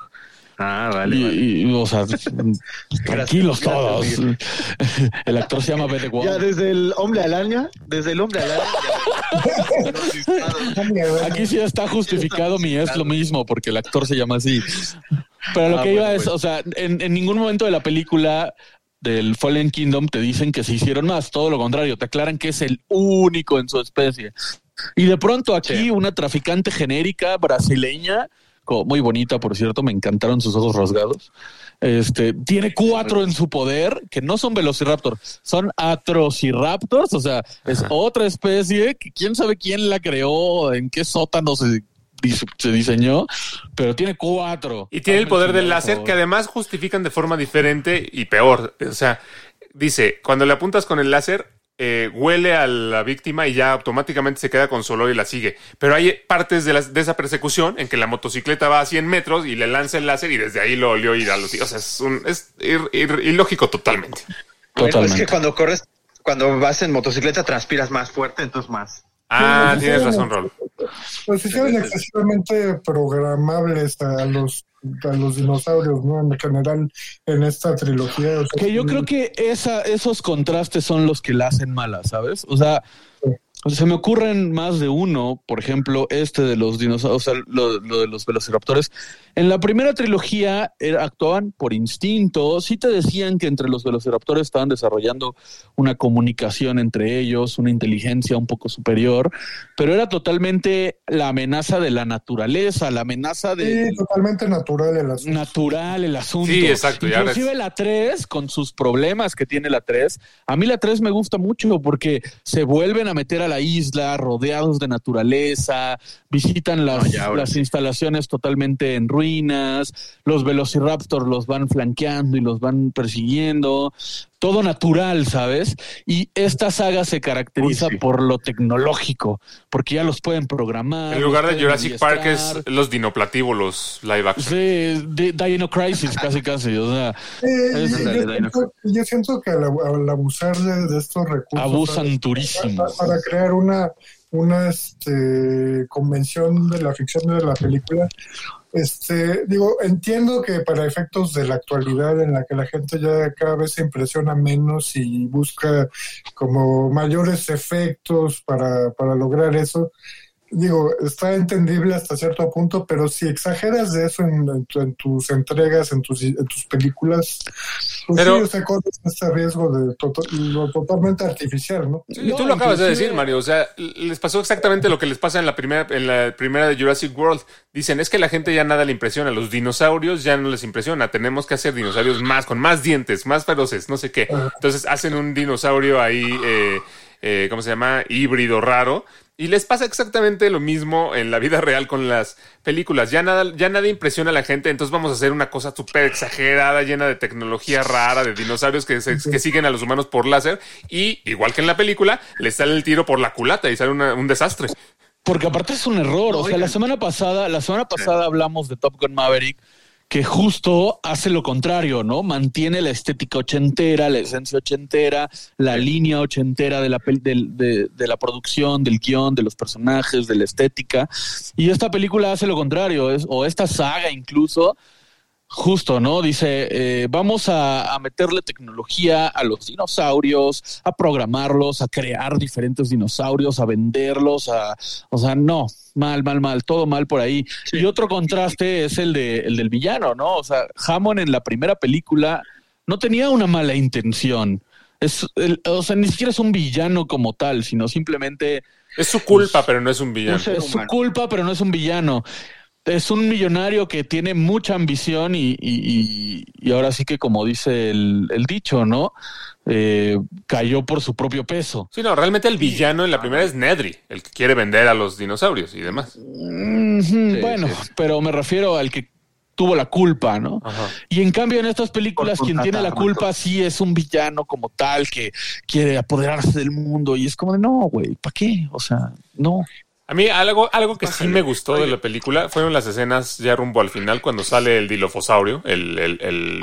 Ah, y, y, o sea, *laughs* tranquilos Gracias, todos. *laughs* El actor se llama BD Wong. Ya desde el hombre al año, desde el hombre al año. ya- *laughs* Aquí sí está justificado mi es lo mismo, porque el actor se llama así. Pero lo Ah, que iba bueno, es, bueno. o sea, en, en ningún momento de la película del Fallen Kingdom te dicen que se hicieron más, todo lo contrario, te aclaran que es el único en su especie. Y de pronto aquí Sí. una traficante genérica brasileña muy bonita, por cierto, me encantaron sus ojos rasgados. Este, tiene cuatro en su poder, que no son velociraptors, son atrociraptors, o sea, es otra especie que quién sabe quién la creó, en qué sótano se, se diseñó, pero tiene cuatro. Y tiene el poder del láser que además justifican de forma diferente y peor. O sea, dice, cuando le apuntas con el láser, eh, huele a la víctima y ya automáticamente se queda con su olor y la sigue. Pero hay partes de, esa persecución en que la motocicleta va a 100 metros y le lanza el láser y desde ahí lo olió y a los... O sea, es, un, es ir- ir- ilógico totalmente. Bueno, es Totalmente. que cuando corres, cuando vas en motocicleta transpiras más fuerte, entonces más. Ah, Sí, tienes sí. razón, Rol. Pues hicieron excesivamente programables a los a los dinosaurios, ¿no? En general, en esta trilogía. o sea, Que yo creo que esa, esos contrastes son los que la hacen mala, ¿sabes? O sea, se me ocurren más de uno, por ejemplo, este de los dinosaurios, o sea, lo, lo de los velociraptores. En la primera trilogía era- actuaban por instinto, sí te decían que entre los velociraptores estaban desarrollando una comunicación entre ellos, una inteligencia un poco superior, pero era totalmente la amenaza de la naturaleza, la amenaza de, Sí, totalmente natural el asunto. natural el asunto. Sí, exacto, ya Inclusive ves. la 3, con sus problemas que tiene la 3, a mí la 3 me gusta mucho porque se vuelven a meter a la isla rodeados de naturaleza, visitan las, No, ya, ahora las instalaciones totalmente en ruinas, los velociraptors los van flanqueando y los van persiguiendo, todo natural, ¿sabes? Y esta saga se caracteriza Uy, sí. por lo tecnológico, porque ya los pueden programar. En lugar de Jurassic Park es los dinoplatívolos live action. Sí, de Dino Crisis, casi, casi. O sea, Eh, Es yo, siento, yo siento que al, al abusar de, de estos recursos abusan para, durísimo. para crear una una este, convención de la ficción de la película este digo entiendo que para efectos de la actualidad en la que la gente ya cada vez se impresiona menos y busca como mayores efectos para, para lograr eso digo, está entendible hasta cierto punto, pero si exageras de eso en, en tu- en tus entregas, en tus, en tus películas, pues Pero- sí, corres este riesgo de to- lo totalmente artificial, ¿no? Sí, No, tú lo acabas de decir, Mario. O sea, les pasó exactamente lo que les pasa en la primera, en la primera de Jurassic World. Dicen, es que la gente ya nada le impresiona. Los dinosaurios ya no les impresiona. Tenemos que hacer dinosaurios más, con más dientes, más feroces, no sé qué. Entonces hacen un dinosaurio ahí, eh, eh, ¿cómo se llama? Híbrido raro. Y les pasa exactamente lo mismo en la vida real con las películas. Ya nada, ya nada impresiona a la gente, entonces vamos a hacer una cosa súper exagerada, llena de tecnología rara, de dinosaurios que, se- que siguen a los humanos por láser. Y, igual que en la película, les sale el tiro por la culata y sale una- un desastre. Porque aparte es un error. O sea, la semana pasada, la semana pasada hablamos de Top Gun Maverick, que justo hace lo contrario, ¿no? Mantiene la estética ochentera, la esencia ochentera, la línea ochentera de la, del- de, de la producción, del guion, de los personajes, de la estética. Y esta película hace lo contrario, es, o esta saga incluso, Justo, ¿no? Dice, eh, vamos a, a meterle tecnología a los dinosaurios, a programarlos, a crear diferentes dinosaurios, a venderlos, a, o sea, no, mal, mal, mal, todo mal por ahí. Y otro contraste es el de el del villano, ¿no? O sea, Hammond en la primera película no tenía una mala intención. Es, el- o sea, ni siquiera es un villano como tal, sino simplemente Es su culpa, pero no es un villano. es su culpa, pero no es un villano. Es un millonario que tiene mucha ambición y, y- y- y ahora sí que como dice el, el dicho, ¿no? Eh, cayó por su propio peso. Sí, no, realmente el villano en la primera es Nedry, el que quiere vender a los dinosaurios y demás. Bueno, pero me refiero al que tuvo la culpa, ¿no? Ajá. Y en cambio en estas películas quien tiene la culpa sí es un villano como tal que quiere apoderarse del mundo y es como de no, güey, ¿para qué? O sea, no. A mí algo, algo que sí me gustó de la película fueron las escenas ya rumbo al final cuando sale el dilofosaurio, el, el,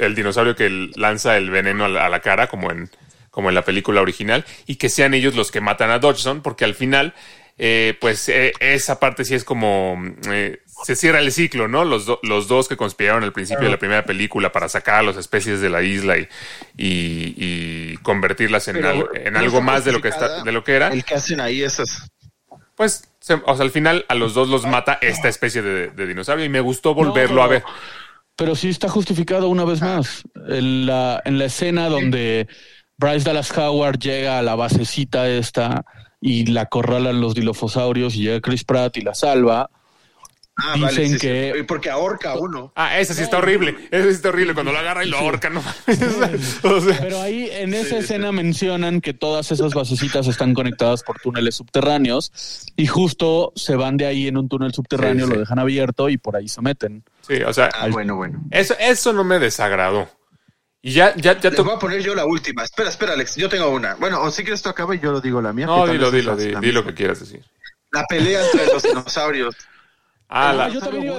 el, dinosaurio que lanza el veneno a la, a la cara como en, como en la película original y que sean ellos los que matan a Dodgson porque al final eh, pues eh, esa parte sí es como eh, se cierra el ciclo, ¿no? Los, do- los dos que conspiraron al principio de la primera película para sacar a las especies de la isla y, y, y convertirlas en, Pero al- en algo más de lo que está, de lo que era El que hacen ahí esas. Pues, se- o sea, al final a los dos los mata esta especie de, de dinosaurio y me gustó volverlo No, a ver. Pero sí está justificado una vez más. En la, en la escena donde Bryce Dallas Howard llega a la basecita esta y la acorralan los dilofosaurios y llega Chris Pratt y la salva. Ah, dicen vale, sí, sí. que Porque ahorca a uno. Ah, ese sí está horrible. Ese sí está horrible cuando lo agarra y lo ahorca, no *laughs* mames. O sea, Pero ahí en esa escena mencionan que todas esas basecitas están conectadas por túneles subterráneos y justo se van de ahí en un túnel subterráneo, Sí, sí. lo dejan abierto y por ahí se meten. sí, o sea, Ah, bueno, bueno. eso, eso no me desagradó. Y ya, ya, ya to- voy a poner yo la última. Espera, espera, Alex. Yo tengo una. Bueno, o si quieres tú acaba y yo lo digo la mía. No, dilo, dilo, la- di, la di lo que quieras decir. La pelea entre los dinosaurios. Ah, la-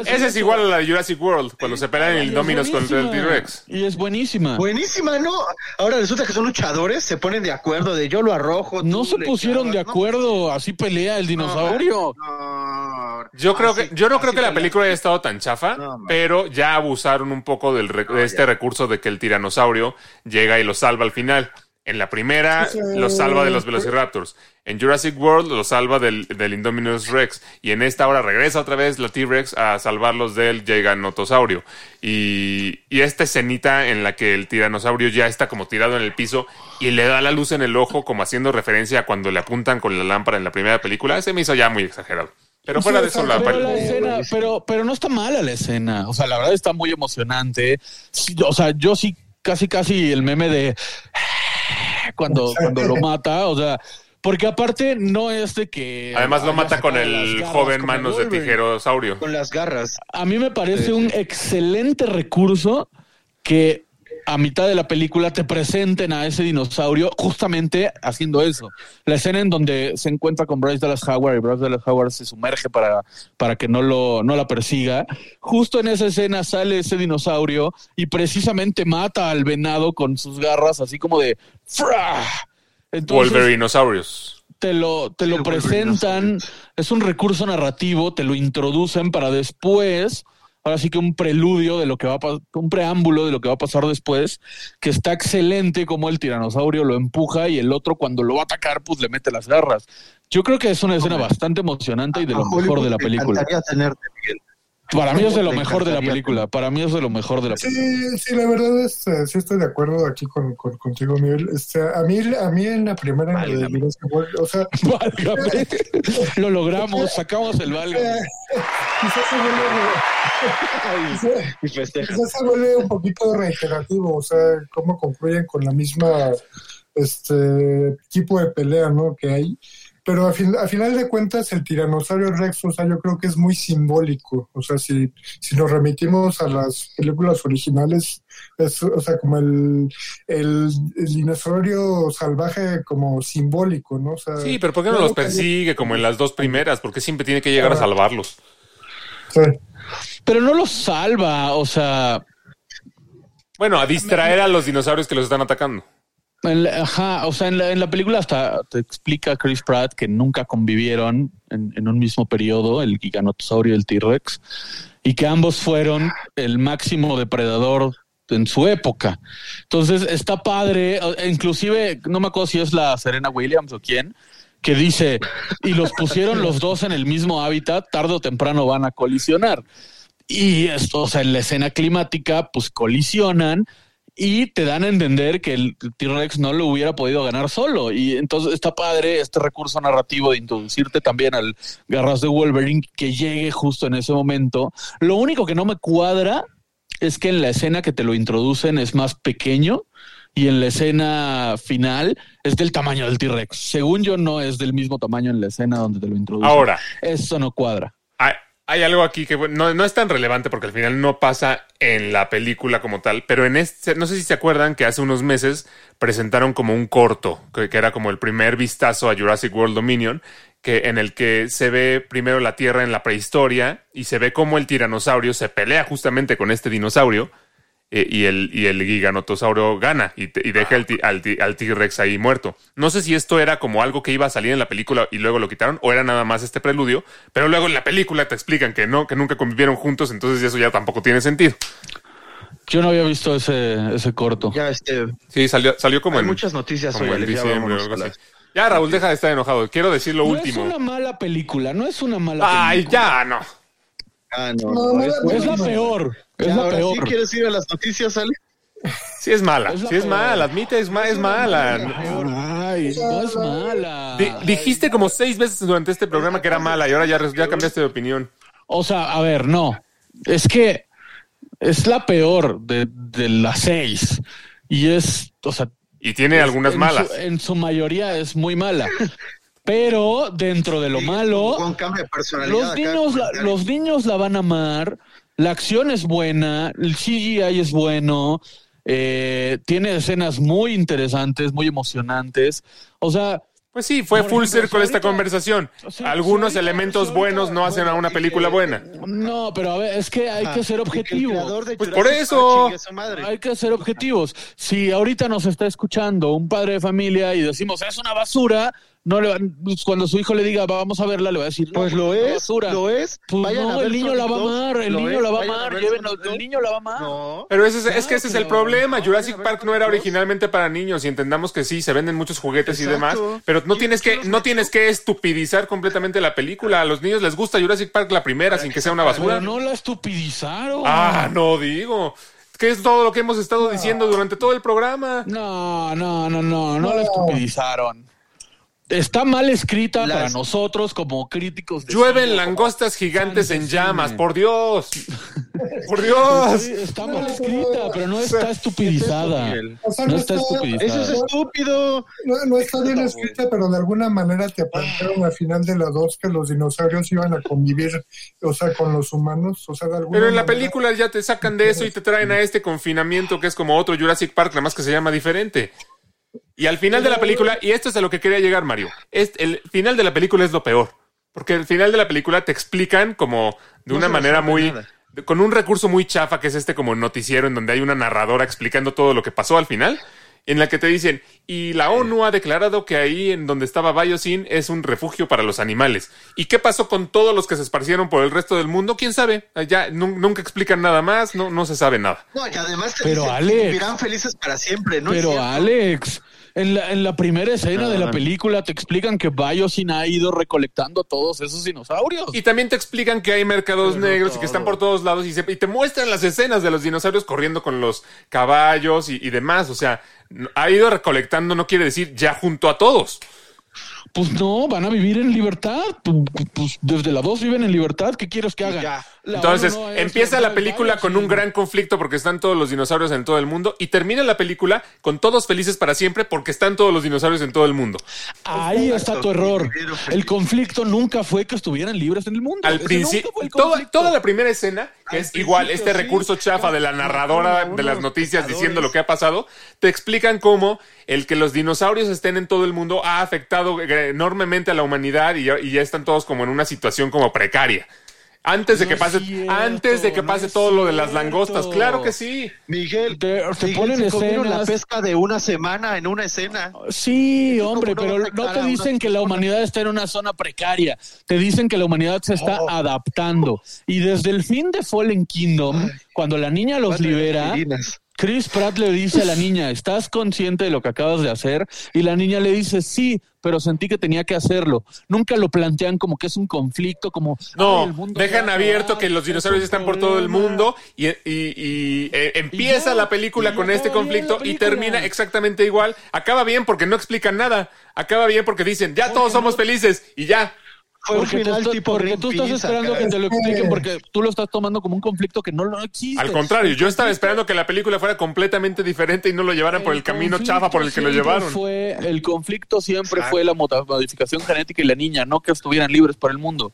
ese es igual a la de Jurassic World, cuando se pelean el Y es Dominos contra el. T-Rex. Y es buenísima. Buenísima, ¿no? Ahora resulta que son luchadores, se ponen de acuerdo de yo lo arrojo. No se pusieron de acuerdo, así pelea el dinosaurio. No. Yo creo Así- que, yo no creo que la película haya estado tan chafa, pero ya abusaron un poco del re- de este recurso de que el tiranosaurio llega y lo salva al final. En la primera Sí. lo salva de los Velociraptors. En Jurassic World lo salva del, del Indominus Rex. Y en esta hora regresa otra vez la T-Rex a salvarlos del Giganotosaurio. Y, y esta escenita en la que el tiranosaurio ya está como tirado en el piso y le da la luz en el ojo como haciendo referencia a cuando le apuntan con la lámpara en la primera película, se me hizo ya muy exagerado. Pero fuera de eso, la Pero la peli- escena, pero, pero no está mala la escena. O sea, la verdad está muy emocionante. Sí, O sea, yo sí, casi, casi el meme de cuando, cuando lo mata. O sea, porque aparte no es de que. Además lo mata con el garras joven manos de Wolverine. tijerosaurio. Con las garras. A mí me parece un excelente recurso que a mitad de la película te presenten a ese dinosaurio justamente haciendo eso. La escena en donde se encuentra con Bryce Dallas Howard y Bryce Dallas Howard se sumerge para, para que no, lo, no la persiga. Justo en esa escena sale ese dinosaurio y precisamente mata al venado con sus garras así como de ¡fra! Entonces, Wolverinosaurios. te lo, te lo presentan, es un recurso narrativo, te lo introducen para después, ahora sí que un preludio de lo que va a pasar, un preámbulo de lo que va a pasar después, que está excelente como el tiranosaurio lo empuja y el otro cuando lo va a atacar, pues le mete las garras. Yo creo que es una escena bastante emocionante y de lo mejor de la película. Miguel. Para mí es de lo mejor de la película. Para mí es de lo mejor de la película. Sí, sí, la verdad es, eh, sí estoy de acuerdo aquí con, con- contigo, Miguel. Este, a mí, a mí en la primera de Válgame. Jurassic World, o sea, *laughs* Válgame. Lo logramos, *laughs* sacamos el válgame. eh, quizás se vuelve, *laughs* quizás se vuelve un poquito reiterativo, o sea, cómo concluyen con la misma este tipo de pelea, ¿no? Que hay. Pero a, fin- a final de cuentas, el tiranosaurio Rex, o sea, yo creo que es muy simbólico. O sea, si, si nos remitimos a las películas originales, es, o sea, como el, el, el dinosaurio salvaje como simbólico, ¿no? O sea, Sí, pero ¿por qué no los persigue como en las dos primeras? Porque siempre tiene que llegar a salvarlos. Sí. Pero no los salva, o sea, Bueno, a distraer a los dinosaurios que los están atacando. En la- ajá, o sea, en la, película hasta te explica Chris Pratt que nunca convivieron en, un mismo periodo, el giganotosaurio y el T-Rex, y que ambos fueron el máximo depredador en su época. Entonces está padre, e inclusive, no me acuerdo si es la Serena Williams o quién, que dice, y los pusieron los dos en el mismo hábitat, tarde o temprano van a colisionar. Y esto, o sea, en la escena climática, pues colisionan y te dan a entender que el T-Rex no lo hubiera podido ganar solo. Y entonces está padre este recurso narrativo de introducirte también al Garras de Wolverine que llegue justo en ese momento. Lo único que no me cuadra es que en la escena que te lo introducen es más pequeño y en la escena final es del tamaño del T-Rex. Según yo, no es del mismo tamaño en la escena donde te lo introducen. Ahora, Eso no cuadra. hay, hay algo aquí que no, no es tan relevante porque al final no pasa en la película como tal, pero en este, no sé si se acuerdan que hace unos meses presentaron como un corto, que, que era como el primer vistazo a Jurassic World Dominion, que en el que se ve primero la Tierra en la prehistoria y se ve cómo el tiranosaurio se pelea justamente con este dinosaurio eh, y el, y el giganotosaurio gana y, te- y deja el ti- al T-Rex ahí muerto. No sé si esto era como algo que iba a salir en la película y luego lo quitaron o era nada más este preludio, pero luego en la película te explican que no, que nunca convivieron juntos, entonces eso ya tampoco tiene sentido. Yo no había visto ese, ese corto. Ya, este, Sí, salió, salió como hay en, muchas noticias como hoy, en ya diciembre o vámonos algo a así. las- Ya, Raúl, deja de estar enojado. Quiero decir lo No último. es una mala película, no es una mala Ay, película. ya, no. Ah, no, No, no, no, es no, Es la peor, es Ya, la ahora peor. sí quieres ir a las noticias, Ale? Sí es mala, Es sí es mala, admite, es, ma- es mala. Ay, no es mala. Di- dijiste como seis veces durante este programa que era mala y ahora ya, cambiaste de opinión. O sea, a ver, no. Es que es la peor de, de las seis. Y es, o sea, Y tiene algunas en malas. Su, en su mayoría es muy mala. Pero dentro de lo Sí, malo, con cambio de personalidad los niños, la, los niños la van a amar, la acción es buena, el CGI es bueno, eh, tiene escenas muy interesantes, muy emocionantes. O sea, Pues sí, fue full ejemplo, circle si esta ahorita- conversación. Algunos si ahorita- elementos ahorita- buenos no hacen a una película buena. no, pero a ver, es que hay que ser Y que el objetivo. creador de Pues por eso. Hay que ser objetivos. Si ahorita nos está escuchando un padre de familia y decimos es una basura, no le van- pues, cuando su hijo le diga vamos a verla, le va a decir no, Pues lo es basura. lo es. Pues Vayan a no, ver el niño la va a 2, amar, el niño la va a amar, el 2. niño la va a amar. No. Pero ese es, es que ese es el problema. no, Jurassic Park no era Sonic 2. originalmente para niños y entendamos que sí, se venden muchos juguetes y demás, pero no ¿Quién- tienes que no tienes que estupidizar completamente la película. A los niños les gusta Jurassic Park la primera sin que sea una basura. Pero no la estupidizaron. Ah, no digo. Que es todo lo que hemos estado diciendo durante todo el programa. No, no, no, no, no la estupidizaron. Está mal escrita Las- para nosotros como críticos. de Llueven cine, langostas gigantes en llamas, por Dios. *laughs* Por Dios. Sí, Está mal escrita, pero no está estupidizada. Miguel? O sea, No está Eso estupidizada. es estúpido. No, no está bien escrita, pero de alguna manera te plantearon al final de la 2 que los dinosaurios iban a convivir, o sea, con los humanos, o sea, de alguna Pero en la película ya te sacan de eso y te traen a este confinamiento que es como otro Jurassic Park, nada más que se llama diferente. Y al final de la película, y esto es a lo que quería llegar, Mario, es, el final de la película es lo peor. Porque el final de la película te explican como de No una manera muy... nada. Con un recurso muy chafa que es este como noticiero en donde hay una narradora explicando todo lo que pasó al final. En la que te dicen, y la ONU ha declarado que ahí en donde estaba Biosyn es un refugio para los animales. ¿Y qué pasó con todos los que se esparcieron por el resto del mundo? ¿Quién sabe? Ya nu- nunca explican nada más, no, no se sabe nada. No, y además te Pero, dicen Alex. vivirán felices para siempre, ¿no? Pero. Alex, en la, en la primera escena No, de la no. película te explican que Biosyn ha ido recolectando a todos esos dinosaurios. Y también te explican que hay mercados Pero no negros y que están por todos lados y, se- y te muestran las escenas de los dinosaurios corriendo con los caballos y, y demás. O sea, ha ido recolectando, no quiere decir ya junto a todos. Pues no, van a vivir en libertad. Pu- pu- Pues desde la 2 viven en libertad. ¿Qué quieres que hagan? ya. La Entonces, no empieza la película con un gran conflicto porque están todos los dinosaurios en todo el mundo y termina la película con todos felices para siempre porque están todos los dinosaurios en todo el mundo. Ahí está tu error. El conflicto nunca fue que estuvieran libres en el mundo. Al principio, toda, la primera escena, que Al es igual este sí. recurso chafa de la narradora de las noticias diciendo lo que ha pasado, te explican cómo el que los dinosaurios estén en todo el mundo ha afectado enormemente a la humanidad y ya, y ya están todos como en una situación como precaria. Antes de No que pase, cierto, antes de que pase todo lo de las langostas, claro que sí. Miguel, Te- te Miguel, ponen se comieron escenas- la pesca de una semana en una escena. Sí, Eso hombre, pero no te a dicen que la humanidad está en una zona precaria. Te dicen que la humanidad se está Oh. adaptando. Y desde el fin de Fallen Kingdom, cuando la niña los libera. Chris Pratt le dice a la niña, ¿estás consciente de lo que acabas de hacer? Y la niña le dice, sí, pero sentí que tenía que hacerlo. Nunca lo plantean como que es un conflicto, como... "Ay, No, el mundo se dejan va abierto que los dinosaurios están por todo el problema". mundo y, y- y, eh, empieza ya, la película con este conflicto y termina exactamente igual. Acaba bien porque no explican nada. Acaba bien porque dicen, ya todos somos felices y ya. Fue un tú, final tipo porque tú estás esperando que te lo expliquen porque tú lo estás tomando como un conflicto que no lo existe. Al contrario, yo estaba esperando que la película fuera completamente diferente y no lo llevaran por el camino chafa por el que lo llevaron. Fue, el conflicto siempre Exacto. fue la modificación genética y la niña, no que estuvieran libres por el mundo.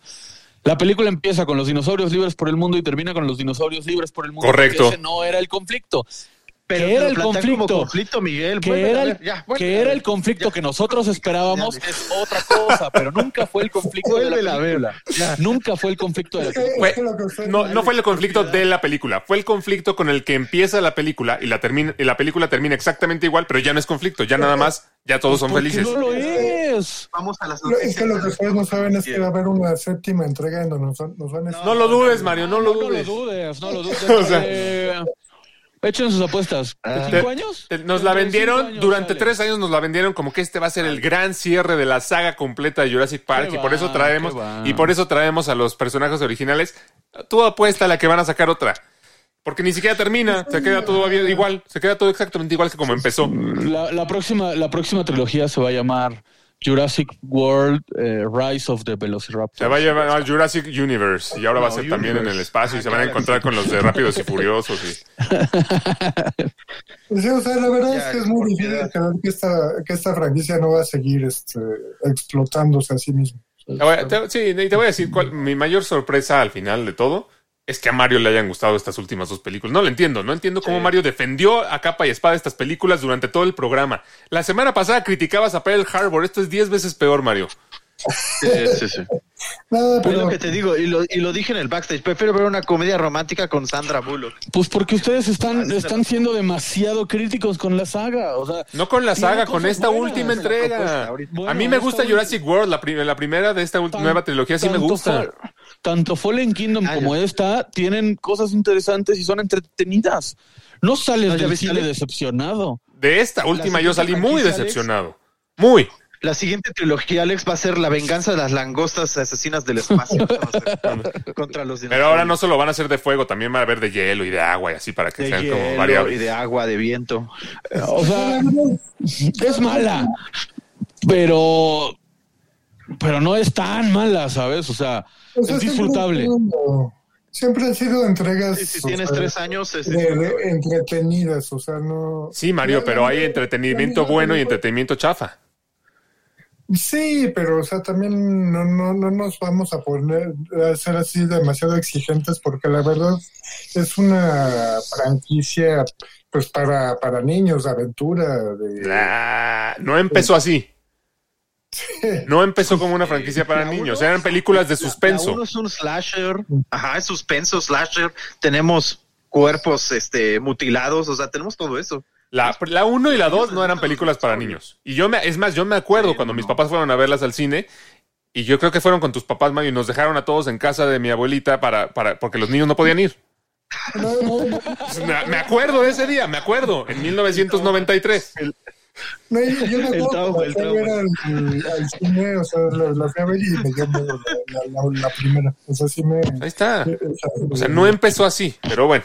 La película empieza con los dinosaurios libres por el mundo y termina con los dinosaurios libres por el mundo. Correcto. Ese no era el conflicto. Pero que era el conflicto. Como conflicto, Miguel. Que era, el, ya, que era el conflicto Ya. que nosotros esperábamos Ya, es otra cosa, pero nunca fue el conflicto de la película. Nunca fue el conflicto de la película. usted- No, no fue el conflicto de la película, fue el conflicto con el que empieza la película y la termina y la película termina exactamente igual, pero ya no es conflicto, ya nada más, ya todos son felices. no lo es. Vamos a las Lo- Es noticias. que lo que ustedes no saben es que va a haber una séptima entrega en donde nos, van- a No lo dudes, Mario, no lo No lo dudes. dudes, no lo dudes. *laughs* O sea- Eh, echen sus apuestas. ¿De Ah. cinco años? Eh, Nos la vendieron, años durante tres años nos la vendieron como que este va a ser el gran cierre de la saga completa de Jurassic Park Qué y por eso traemos va. y por eso traemos a los personajes originales. Tú apuesta a la que van a sacar otra. Porque ni siquiera termina, se queda todo igual, se queda todo exactamente igual que como empezó. La, la próxima, la próxima trilogía se va a llamar Jurassic World eh, Rise of the Velociraptor. Se va a llevar al Jurassic Universe y ahora va a ser también en el espacio y se van a encontrar con los de Rápidos y Furiosos. Y... Sí, o sea, la verdad Ya, es que es muy difícil creer que esta, que esta franquicia no va a seguir este, explotándose a sí misma. Sí, te voy a decir cuál, mi mayor sorpresa al final de todo es que a Mario le hayan gustado estas últimas dos películas. No lo entiendo, no entiendo cómo Mario defendió a capa y espada estas películas durante todo el programa. La semana pasada criticabas a Pearl Harbor, esto es 10 veces peor, Mario. Sí, sí, sí. Nada, Es pero lo que te digo, y lo, y lo dije en el backstage. Prefiero ver una comedia romántica con Sandra Bullock. Pues porque ustedes están, están siendo demasiado críticos con la saga. O sea, No con la saga, con esta buenas. última entrega. Bueno, a mí me gusta Jurassic World, la, prim- la primera de esta tan- nueva trilogía sí me gusta. Fall- tanto Fallen Kingdom Ah, como esta tienen cosas interesantes y son entretenidas. No sales ¿No, del cine decepcionado. De esta última yo salí muy decepcionado. Muy. La siguiente trilogía, Alex, va a ser la venganza de las langostas asesinas del espacio. *laughs* contra los Pero ahora no solo van a ser de fuego, también van a haber de hielo y de agua y así para que de sean como hielo y variables. de agua, de viento. O sea, es mala, pero pero no es tan mala, ¿sabes? O sea, o sea, es disfrutable. Siempre han sido entregas Sí, si o tienes sea, tres años, es de- de- entretenidas, o sea, no... Sí, Mario, pero hay entretenimiento bueno y entretenimiento chafa. Sí, pero o sea, también no, no, no nos vamos a poner a ser así demasiado exigentes porque la verdad es una franquicia pues para, para niños, de aventura, de... Ah, no empezó así. No empezó como una franquicia para La niños. uno- Eran películas de La suspenso. uno es un slasher. Ajá, es suspenso, slasher. Tenemos cuerpos este, mutilados, o sea, tenemos todo eso. La, la 1 y la 2 no eran películas para niños. Y yo me, es más, yo me acuerdo cuando mis papás fueron a verlas al cine. Y yo creo que fueron con tus papás, Mario, y nos dejaron a todos en casa de mi abuelita para, para, porque los niños no podían ir. Me, acuerdo de ese día, me acuerdo, en 1993. no, yo, yo me El acuerdo el trauma. ver al, al cine, o sea, la, la fui a ver y me dio miedo la, la, la- la primera. O sea, sí me... Ahí está. o O sea, no empezó así, pero bueno.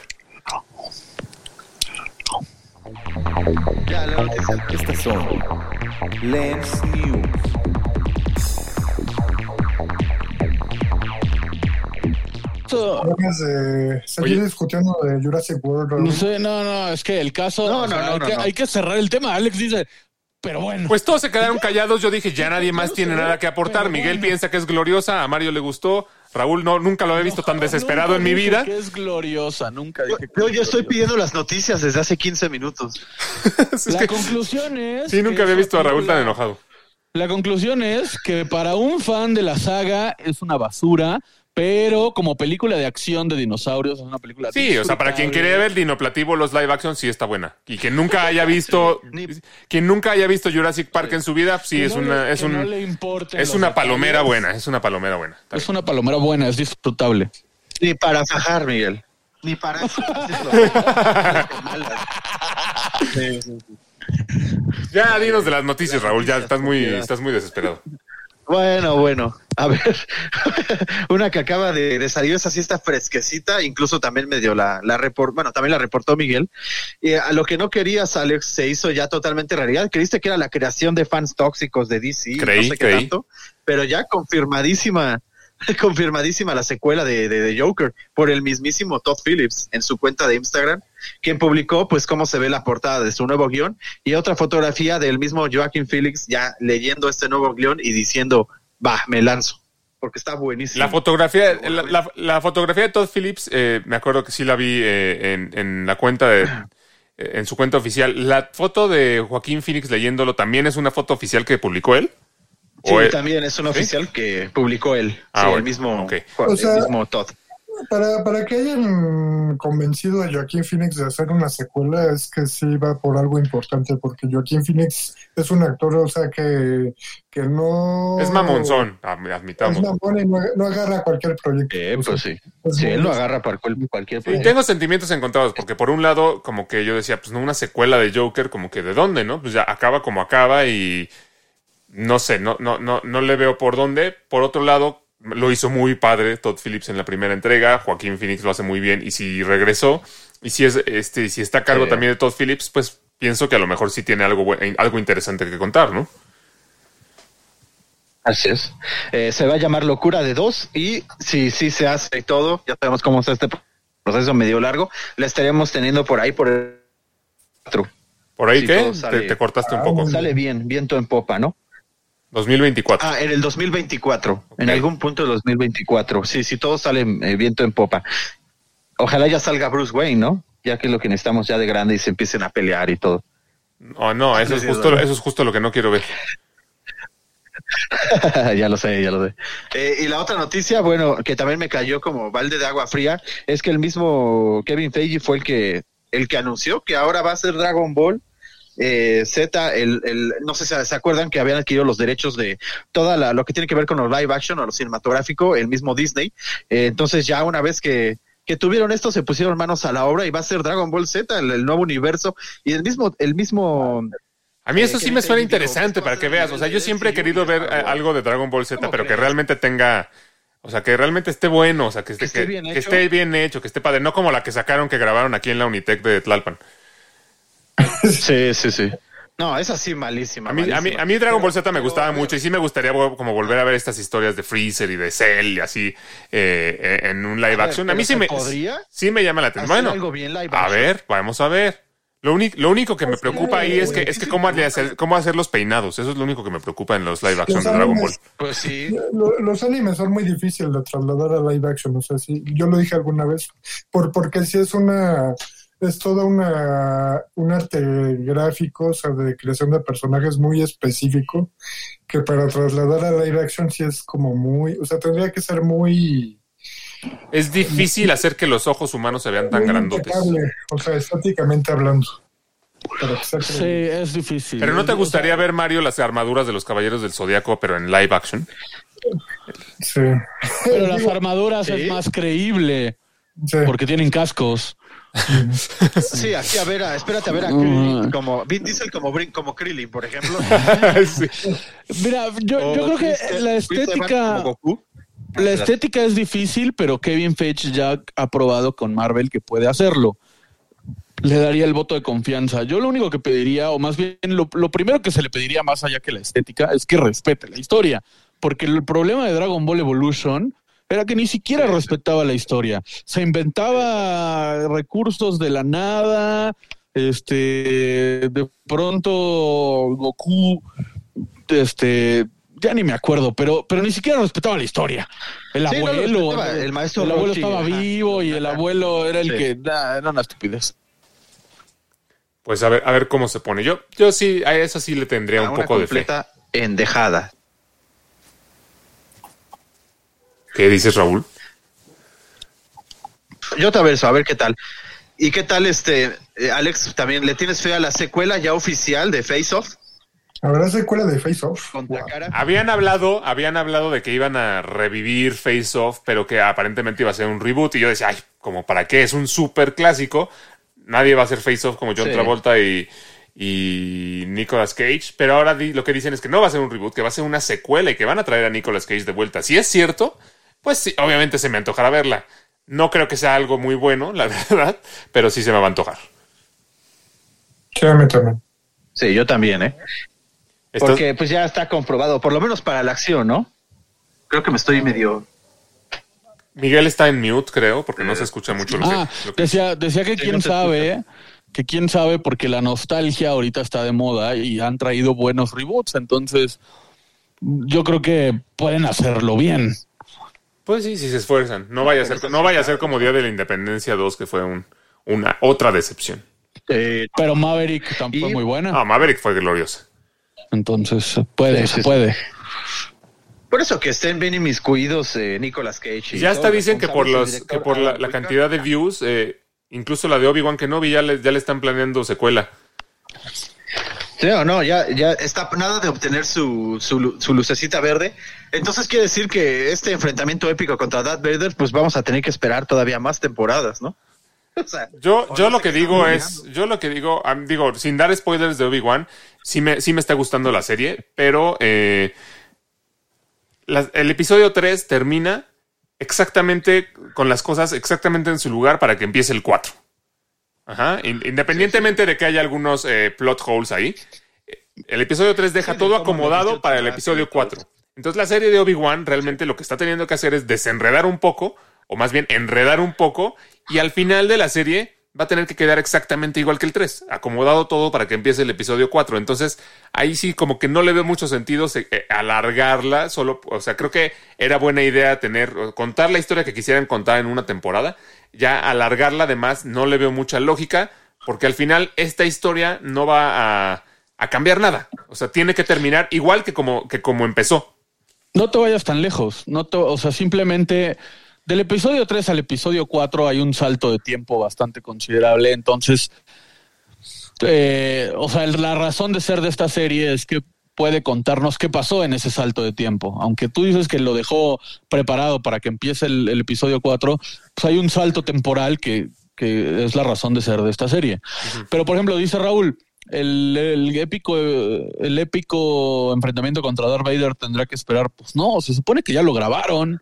Ya, la noticia. Estas son Lens News. De seguir Oye. discutiendo de Jurassic World. no sé, no, no, es que el caso, No, o sea, no, no, hay, no, que, no. hay que cerrar el tema. Alex dice, pero bueno. Pues todos se quedaron callados. Yo dije, ya nadie más tiene nada que aportar. Miguel piensa que es gloriosa, a Mario le gustó. Raúl no, nunca lo había visto tan desesperado en mi vida. Que es gloriosa, nunca dije que Yo estoy pidiendo las noticias desde hace 15 minutos. *laughs* Es La que- conclusión es. sí, nunca había visto a Raúl tan enojado. La conclusión es que para un fan de la saga es una basura, pero como película de acción de dinosaurios es una película. Sí, o sea, para quien quería ver Dinoplativo, los live action sí está buena. Y quien nunca haya visto, Ni- quien nunca haya visto Jurassic Park en su vida, sí Que es no una, le- es que un, no le importen es una detalles. palomera buena, es una palomera buena. Es una palomera buena, es disfrutable. Ni para fajar, Miguel. Ni para. *laughs* *laughs* Ya dinos de las noticias, Raúl, ya estás muy, estás muy desesperado. Bueno, bueno. A ver, *laughs* una que acaba de, de salir, esa sí está fresquecita, incluso también me dio la, la report, bueno, también la reportó Miguel. Y a lo que no querías, Alex, se hizo ya totalmente realidad. Creíste que era la creación de fans tóxicos de DC, Creí, no sé qué creí. tanto, pero ya confirmadísima, *laughs* confirmadísima la secuela de, de, de Joker por el mismísimo Todd Phillips en su cuenta de Instagram, quien publicó pues cómo se ve la portada de su nuevo guion y otra fotografía del mismo Joaquin Phoenix ya leyendo este nuevo guion y diciendo, va, me lanzo, porque está buenísimo. La fotografía, la, la- la fotografía de Todd Phillips, eh, me acuerdo que sí la vi eh, en, en la cuenta de, eh, en su cuenta oficial. La foto de Joaquín Phoenix leyéndolo también es una foto oficial que publicó él. Sí, ¿O él- también es un oficial que publicó él, Ah, sí, bueno, el mismo, ok. O sea- el mismo Todd. Para, para que hayan convencido a Joaquín Phoenix de hacer una secuela es que sí va por algo importante, porque Joaquín Phoenix es un actor, o sea, que, que no... Es mamonzón, am- Es admitamos. mamón y no, no agarra cualquier proyecto. Eh, O sea, pues sí. Sí, muy- él lo agarra para cual- cualquier Sí, proyecto. tengo sentimientos encontrados, porque por un lado, como que yo decía, pues no, una secuela de Joker, como que de dónde, ¿no? Pues ya acaba como acaba y no sé, no, no, no, no le veo por dónde. Por otro lado, lo hizo muy padre Todd Phillips en la primera entrega, Joaquín Phoenix lo hace muy bien, y si regresó, y si es este, si está a cargo Sí. también de Todd Phillips, pues pienso que a lo mejor sí tiene algo, bu- algo interesante que contar, ¿no? Así es. Eh, se va a llamar Locura de Dos y si sí se hace y todo, ya sabemos cómo está este proceso medio largo, la estaremos teniendo por ahí por el. ¿Por ahí Sí, qué? sale- Te, te cortaste un poco. Sale bien, viento en popa, ¿no? 2024. Ah, en el 2024, en Ok. algún punto del 2024. Sí, sí, todo sale eh, viento en popa. Ojalá ya salga Bruce Wayne, ¿no? Ya que es lo que necesitamos ya de grande y se empiecen a pelear y todo. No, no, eso es justo, eso es justo lo que no quiero ver. *laughs* ya lo sé, ya lo sé. Eh, y la otra noticia, bueno, que también me cayó como balde de agua fría, es que el mismo Kevin Feige fue el que el que anunció que ahora va a ser Dragon Ball eh, Z, el, el, no sé si se acuerdan que habían adquirido los derechos de toda la, lo que tiene que ver con los live action o lo cinematográfico, el mismo Disney. Eh, entonces ya una vez que, que tuvieron esto, se pusieron manos a la obra y va a ser Dragon Ball Z, el, el nuevo universo y el mismo, el mismo A mí eso Eh, sí que me suena interesante para que veas. O sea, yo siempre he querido ver eh, algo de Dragon Ball Z, ¿Cómo pero que realmente tenga. O sea, que realmente esté bueno, o sea, que esté, Que esté que- bien que hecho. esté bien hecho, que esté padre. No como la que sacaron que grabaron aquí en la Unitec de Tlalpan. Sí, sí, sí. No, es así malísima. A mí, a mí, a mí Dragon Ball Z me Pero, gustaba pero- mucho y sí me gustaría como volver a ver estas historias de Freezer y de Cell y así eh, eh, en un live A ver, action. A mí sí ¿se me, podría sí me llama la atención. Bueno, algo bien live a action? ver, vamos a ver. Lo, único lo único que me preocupa ahí es que, güey. es que cómo, hacer, cómo hacer los peinados. Eso es lo único que me preocupa en los live action Los de Dragon Ball. Pues sí. Lo- Los animes son muy difíciles de trasladar a live action, o sea, sí, yo lo dije alguna vez, por, porque si es una, es toda una, un arte gráfico, o sea, de creación de personajes muy específico, que para trasladar a live action sí es como muy, o sea, tendría que ser muy, Es difícil hacer que los ojos humanos se vean tan grandotes. o sea, estáticamente hablando. Sí, es difícil. Pero ¿no te gustaría ver, Mario, las armaduras de los Caballeros del Zodiaco, pero en live action? Sí. Pero las *laughs* armaduras Sí. es más creíble sí. porque tienen cascos. Sí, aquí a ver, a- espérate a ver a. Krillin como Vin Diesel como Brin, como Krillin, por ejemplo. *laughs* Sí. Mira, yo, creo que la estética, la estética es difícil, pero Kevin Feige ya ha probado con Marvel que puede hacerlo. Le daría el voto de confianza. Yo lo único que pediría, o más bien lo, lo primero que se le pediría más allá que la estética, es que respete la historia. Porque el problema de Dragon Ball Evolution era que ni siquiera respetaba la historia. Se inventaba recursos de la nada. Este, de pronto Goku, este, ya ni me acuerdo, pero, pero ni siquiera respetaba la historia. El Sí, abuelo, el maestro el abuelo estaba ajá. vivo y el abuelo era el Sí. que, nah, era una estupidez. Pues a ver, a ver cómo se pone. Yo, yo sí, a eso sí le tendría A un una poco de fe. completa endejada. ¿Qué dices, Raúl? Yo te averso, a ver qué tal. ¿Y qué tal, este, eh, Alex, también le tienes fe a la secuela ya oficial de Face Off ¿Habrá secuela de Face Off? Wow. cara? Habían hablado, habían hablado de que iban a revivir Face Off, pero que aparentemente iba a ser un reboot. Y yo decía, ay, como para qué, es un súper clásico. Nadie va a hacer Face Off como John Sí. Travolta y, y Nicolas Cage. Pero ahora di- lo que dicen es que no va a ser un reboot, que va a ser una secuela y que van a traer a Nicolas Cage de vuelta. Si es cierto, pues sí, obviamente se me antojará verla. No creo que sea algo muy bueno, la *laughs* verdad, pero sí se me va a antojar. Sí, a mí también. Sí, yo también, ¿eh? Estás- Porque pues ya está comprobado, por lo menos para la acción, ¿no? Creo que me estoy medio... Miguel está en mute, creo, porque no se escucha mucho lo que... Ah, lo que- decía, decía que Sí, quién no sabe, que quién sabe porque la nostalgia ahorita está de moda y han traído buenos reboots, entonces yo creo que pueden hacerlo bien. Pues sí, si se esfuerzan. No vaya a ser, no vaya a ser como Día de la Independencia 2, que fue un, una otra decepción. eh, Pero Maverick tampoco Y- fue muy buena, Ah, Maverick fue gloriosa. entonces se puede, Sí, se sí, sí. puede. por eso que estén bien inmiscuidos eh, Nicolas Cage. y Ya hasta dicen que por, los, que por la, cantidad de views, eh, incluso la de Obi-Wan Kenobi ya le, ya le están planeando secuela. Sí, o no, ya, ya está nada de obtener su, su, su lucecita verde. Entonces quiere decir que este enfrentamiento épico contra Darth Vader, pues vamos a tener que esperar todavía más temporadas, ¿no? *laughs* O sea, Yo, yo lo que digo es, yo lo que digo, digo, sin dar spoilers de Obi-Wan, sí me, sí me está gustando la serie, pero eh, la- el episodio 3 termina exactamente con las cosas exactamente en su lugar para que empiece el 4. Ajá, in- independientemente de que haya algunos eh, plot holes ahí, el episodio 3 deja Sí, todo acomodado para el episodio todo 4. eso. Entonces la serie de Obi-Wan realmente lo que está teniendo que hacer es desenredar un poco, o más bien enredar un poco, y al final de la serie va a tener que quedar exactamente igual que el 3, acomodado todo para que empiece el episodio 4. Entonces, ahí sí como que no le veo mucho sentido se- eh, alargarla, solo, o sea, creo que era buena idea tener, contar la historia que quisieran contar en una temporada, ya alargarla además no le veo mucha lógica, porque al final esta historia no va a, a cambiar nada. O sea, tiene que terminar igual que como, que como empezó. No te vayas tan lejos. No o sea, simplemente del episodio 3 al episodio 4 hay un salto de tiempo bastante considerable. Entonces, eh, o sea, la razón de ser de esta serie es que puede contarnos qué pasó en ese salto de tiempo. Aunque tú dices que lo dejó preparado para que empiece el, el episodio 4, pues hay un salto temporal que, que es la razón de ser de esta serie. Pero, por ejemplo, dice Raúl, el, el épico el épico enfrentamiento contra Darth Vader tendrá que esperar. Pues no, se supone que ya lo grabaron.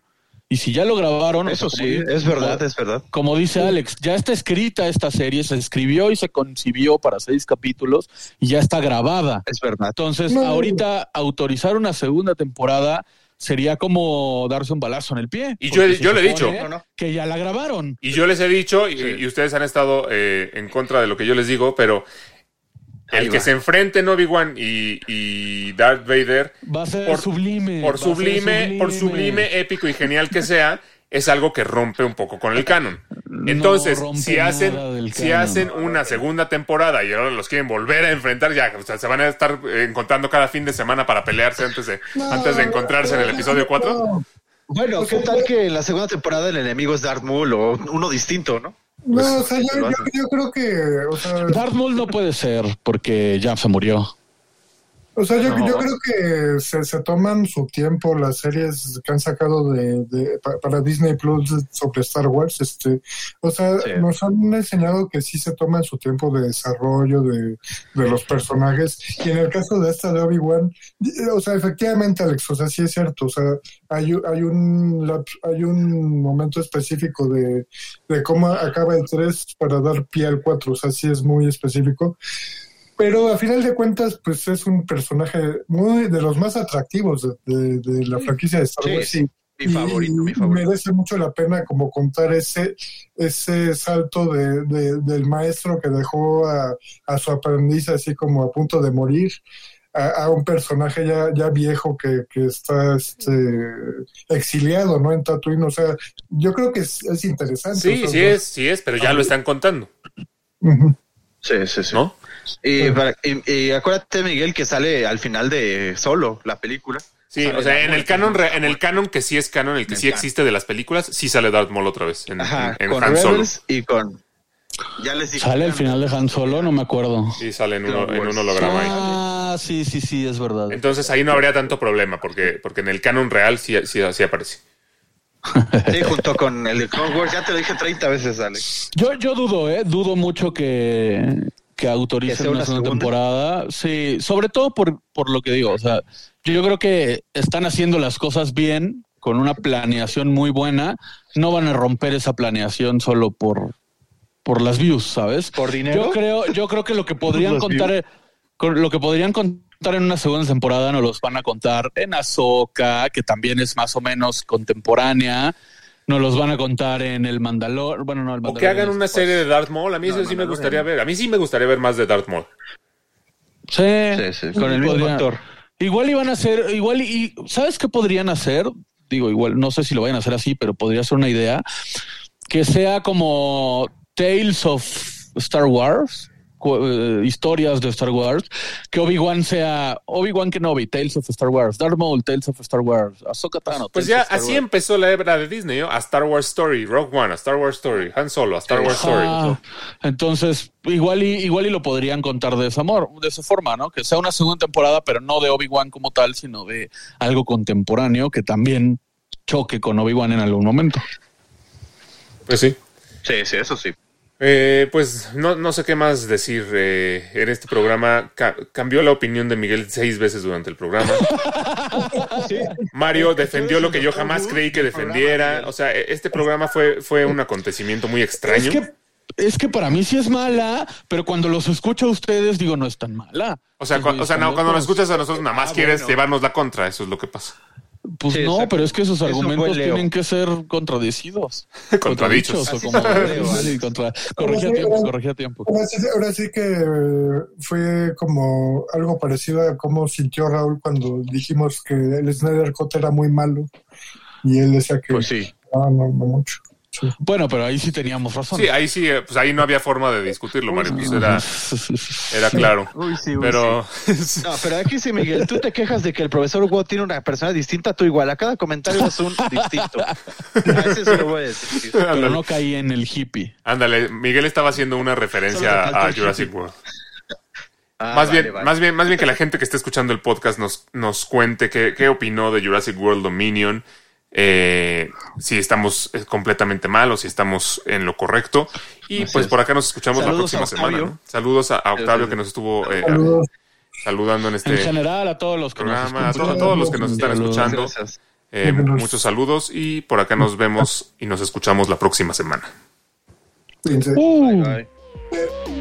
Y si ya lo grabaron, o Eso sea, sí, dice- es verdad, es verdad. como dice Alex, ya está escrita esta serie, se escribió y se concibió para seis capítulos y ya está grabada. Es verdad. Entonces, No. ahorita autorizar una segunda temporada sería como darse un balazo en el pie. Y yo- yo le he dicho. Que ya la grabaron. Y yo les he dicho, y, Sí. y ustedes han estado eh, en contra de lo que yo les digo, pero el que va. se enfrenten Obi-Wan y, y Darth Vader, Va a ser Por- sublime. por sublime, por sublime, épico y genial que sea, es algo que rompe un poco con el canon. Entonces, si hacen, si canon. hacen una segunda temporada y ahora los quieren volver a enfrentar, ya o sea, se van a estar encontrando cada fin de semana para pelearse antes de, antes de encontrarse en el episodio 4. No, Bueno, ¿qué tal que en la segunda temporada el enemigo es Darth Maul o uno distinto, no? No, Pues, o sea, yo, yo, yo creo que, o sea, Darth Maul no puede ser porque ya se murió. O sea, yo, yo creo que se, se toman su tiempo las series que han sacado de, de- pa- para Disney Plus sobre Star Wars. Este, o sea, Sí. nos han enseñado que sí se toman su tiempo de desarrollo de, de los personajes. Y en el caso de esta de Obi-Wan, o sea, efectivamente, Alex, o sea, sí es cierto. O sea, hay, hay, un, hay un momento específico de, de cómo acaba el 3 para dar pie al 4. O sea, sí es muy específico. Pero a final de cuentas, pues es un personaje muy de los más atractivos de, de- de la franquicia de Star Wars. sí. Mi favorito, mi y favorito. merece mucho la pena como contar ese ese salto de, de- del maestro que dejó a, a su aprendiz así como a punto de morir a, a un personaje ya, ya viejo que, que está este, exiliado no en Tatooine o sea yo creo que es, es interesante Sí, o sea, sí es, sí es, pero ya lo están contando. Sí, sí, sí. ¿no? Y, para- y- y acuérdate, Miguel, que sale al final de Solo, la película. Sí, Sale o sea, Darth en el canon, re- en el canon que sí es canon, el que En sí el existe de las películas, sí sale Darth Maul otra vez en, Ajá, en con Han Solo. Rebels y con... Ya les dije. ¿Sale el final de Han Solo? No me acuerdo. Sí, sale en, uno, en un holograma ahí. Ah, sí, sí, sí, es verdad. Entonces ahí no habría tanto problema, porque, porque en el canon real sí, sí, sí aparece. Sí, junto con el de Clone Wars. Ya te lo dije 30 veces, Alex. Yo, yo dudo, ¿eh? Dudo mucho que, que autoricen una, una segunda segunda. temporada. Sí, sobre todo por, por lo que digo. O sea, yo creo que están haciendo las cosas bien, con una planeación muy buena. No van a romper esa planeación solo por, por las views, ¿sabes? ¿Por dinero? Yo creo, yo creo que lo que *laughs* podrían contar, con lo que podrían contar en una segunda temporada nos los van a contar en Ahsoka, que también es más o menos contemporánea. Nos los van a contar en el Mandalor, bueno, no, el O Mandalor. que hagan una serie de Darth Maul, a mí No, eso sí me gustaría ver. A mí sí me gustaría ver más de Darth Maul. Sí, Sí, sí, con el mismo actor. Igual iban a hacer, igual y ¿sabes qué podrían hacer? Digo, igual no sé si lo vayan a hacer así, pero podría ser una idea que sea como Tales of Star Wars, historias de Star Wars, que Obi-Wan sea Obi-Wan Kenobi, Tales of Star Wars, Darth Maul, Tales of Star Wars, Ahsoka Tano. Pues Tales ya of Star así Wars. empezó la era de Disney, ¿no? A Star Wars Story, Rogue One, a Star Wars Story, Han Solo, a Star Wars Story. Entonces, igual y, igual y lo podrían contar de esa, de esa forma, ¿no? Que sea una segunda temporada, pero no de Obi-Wan como tal, sino de algo contemporáneo que también choque con Obi-Wan en algún momento. Pues sí. Sí, sí, eso sí. Eh, pues no, no sé qué más decir. eh, en este programa ca- cambió la opinión de Miguel seis veces durante el programa. *laughs* Mario defendió lo que yo jamás creí que defendiera. O sea, e- este programa fue, fue un acontecimiento muy Es extraño. que, es que para mí sí es mala, pero cuando los escucho a ustedes, digo, no es tan mala. O sea, cu- o sea no, cuando nos locos. escuchas a nosotros, nada más Ah, quieres bueno. llevarnos la contra. Eso es lo que pasa. Pues Sí, no, exacto. pero es que esos argumentos tienen que ser contradecidos. *laughs* Contradichos. o como sí, contra- corregí a tiempo, corregí a tiempo. Ahora sí, ahora sí que fue como algo parecido a cómo sintió Raúl cuando dijimos que el Snyder Cut era muy malo y él decía que Pues sí. no, no, no mucho. Sí. Bueno, pero ahí sí teníamos razón. Sí, ahí sí, eh, pues ahí no había forma de discutirlo, Mario. Pues era, *laughs* era claro. Uy, sí, uy, Pero *laughs* No, pero aquí sí, Miguel, tú te quejas de que el profesor Hugo tiene una persona distinta, tú igual. A cada comentario es un distinto. A ese se lo voy a decir. Pero no caí en el hippie. ándale, Miguel estaba haciendo una referencia a Jurassic hippie. World. Ah, más, vale, bien, vale. más bien, más bien que la gente que esté escuchando el podcast nos, nos cuente qué, qué opinó de Jurassic World Dominion, eh, si estamos eh, completamente mal o si estamos en lo correcto. Y Así pues es. por acá nos escuchamos Saludos la próxima semana. Saludos a, a Octavio que nos estuvo eh, saludando en En este general, a todos los que nos programa, a, todos los que nos están Saludos. escuchando. Eh, muchos saludos y por acá nos vemos y nos escuchamos la próxima semana. Fíjense. Uh. Bye, bye.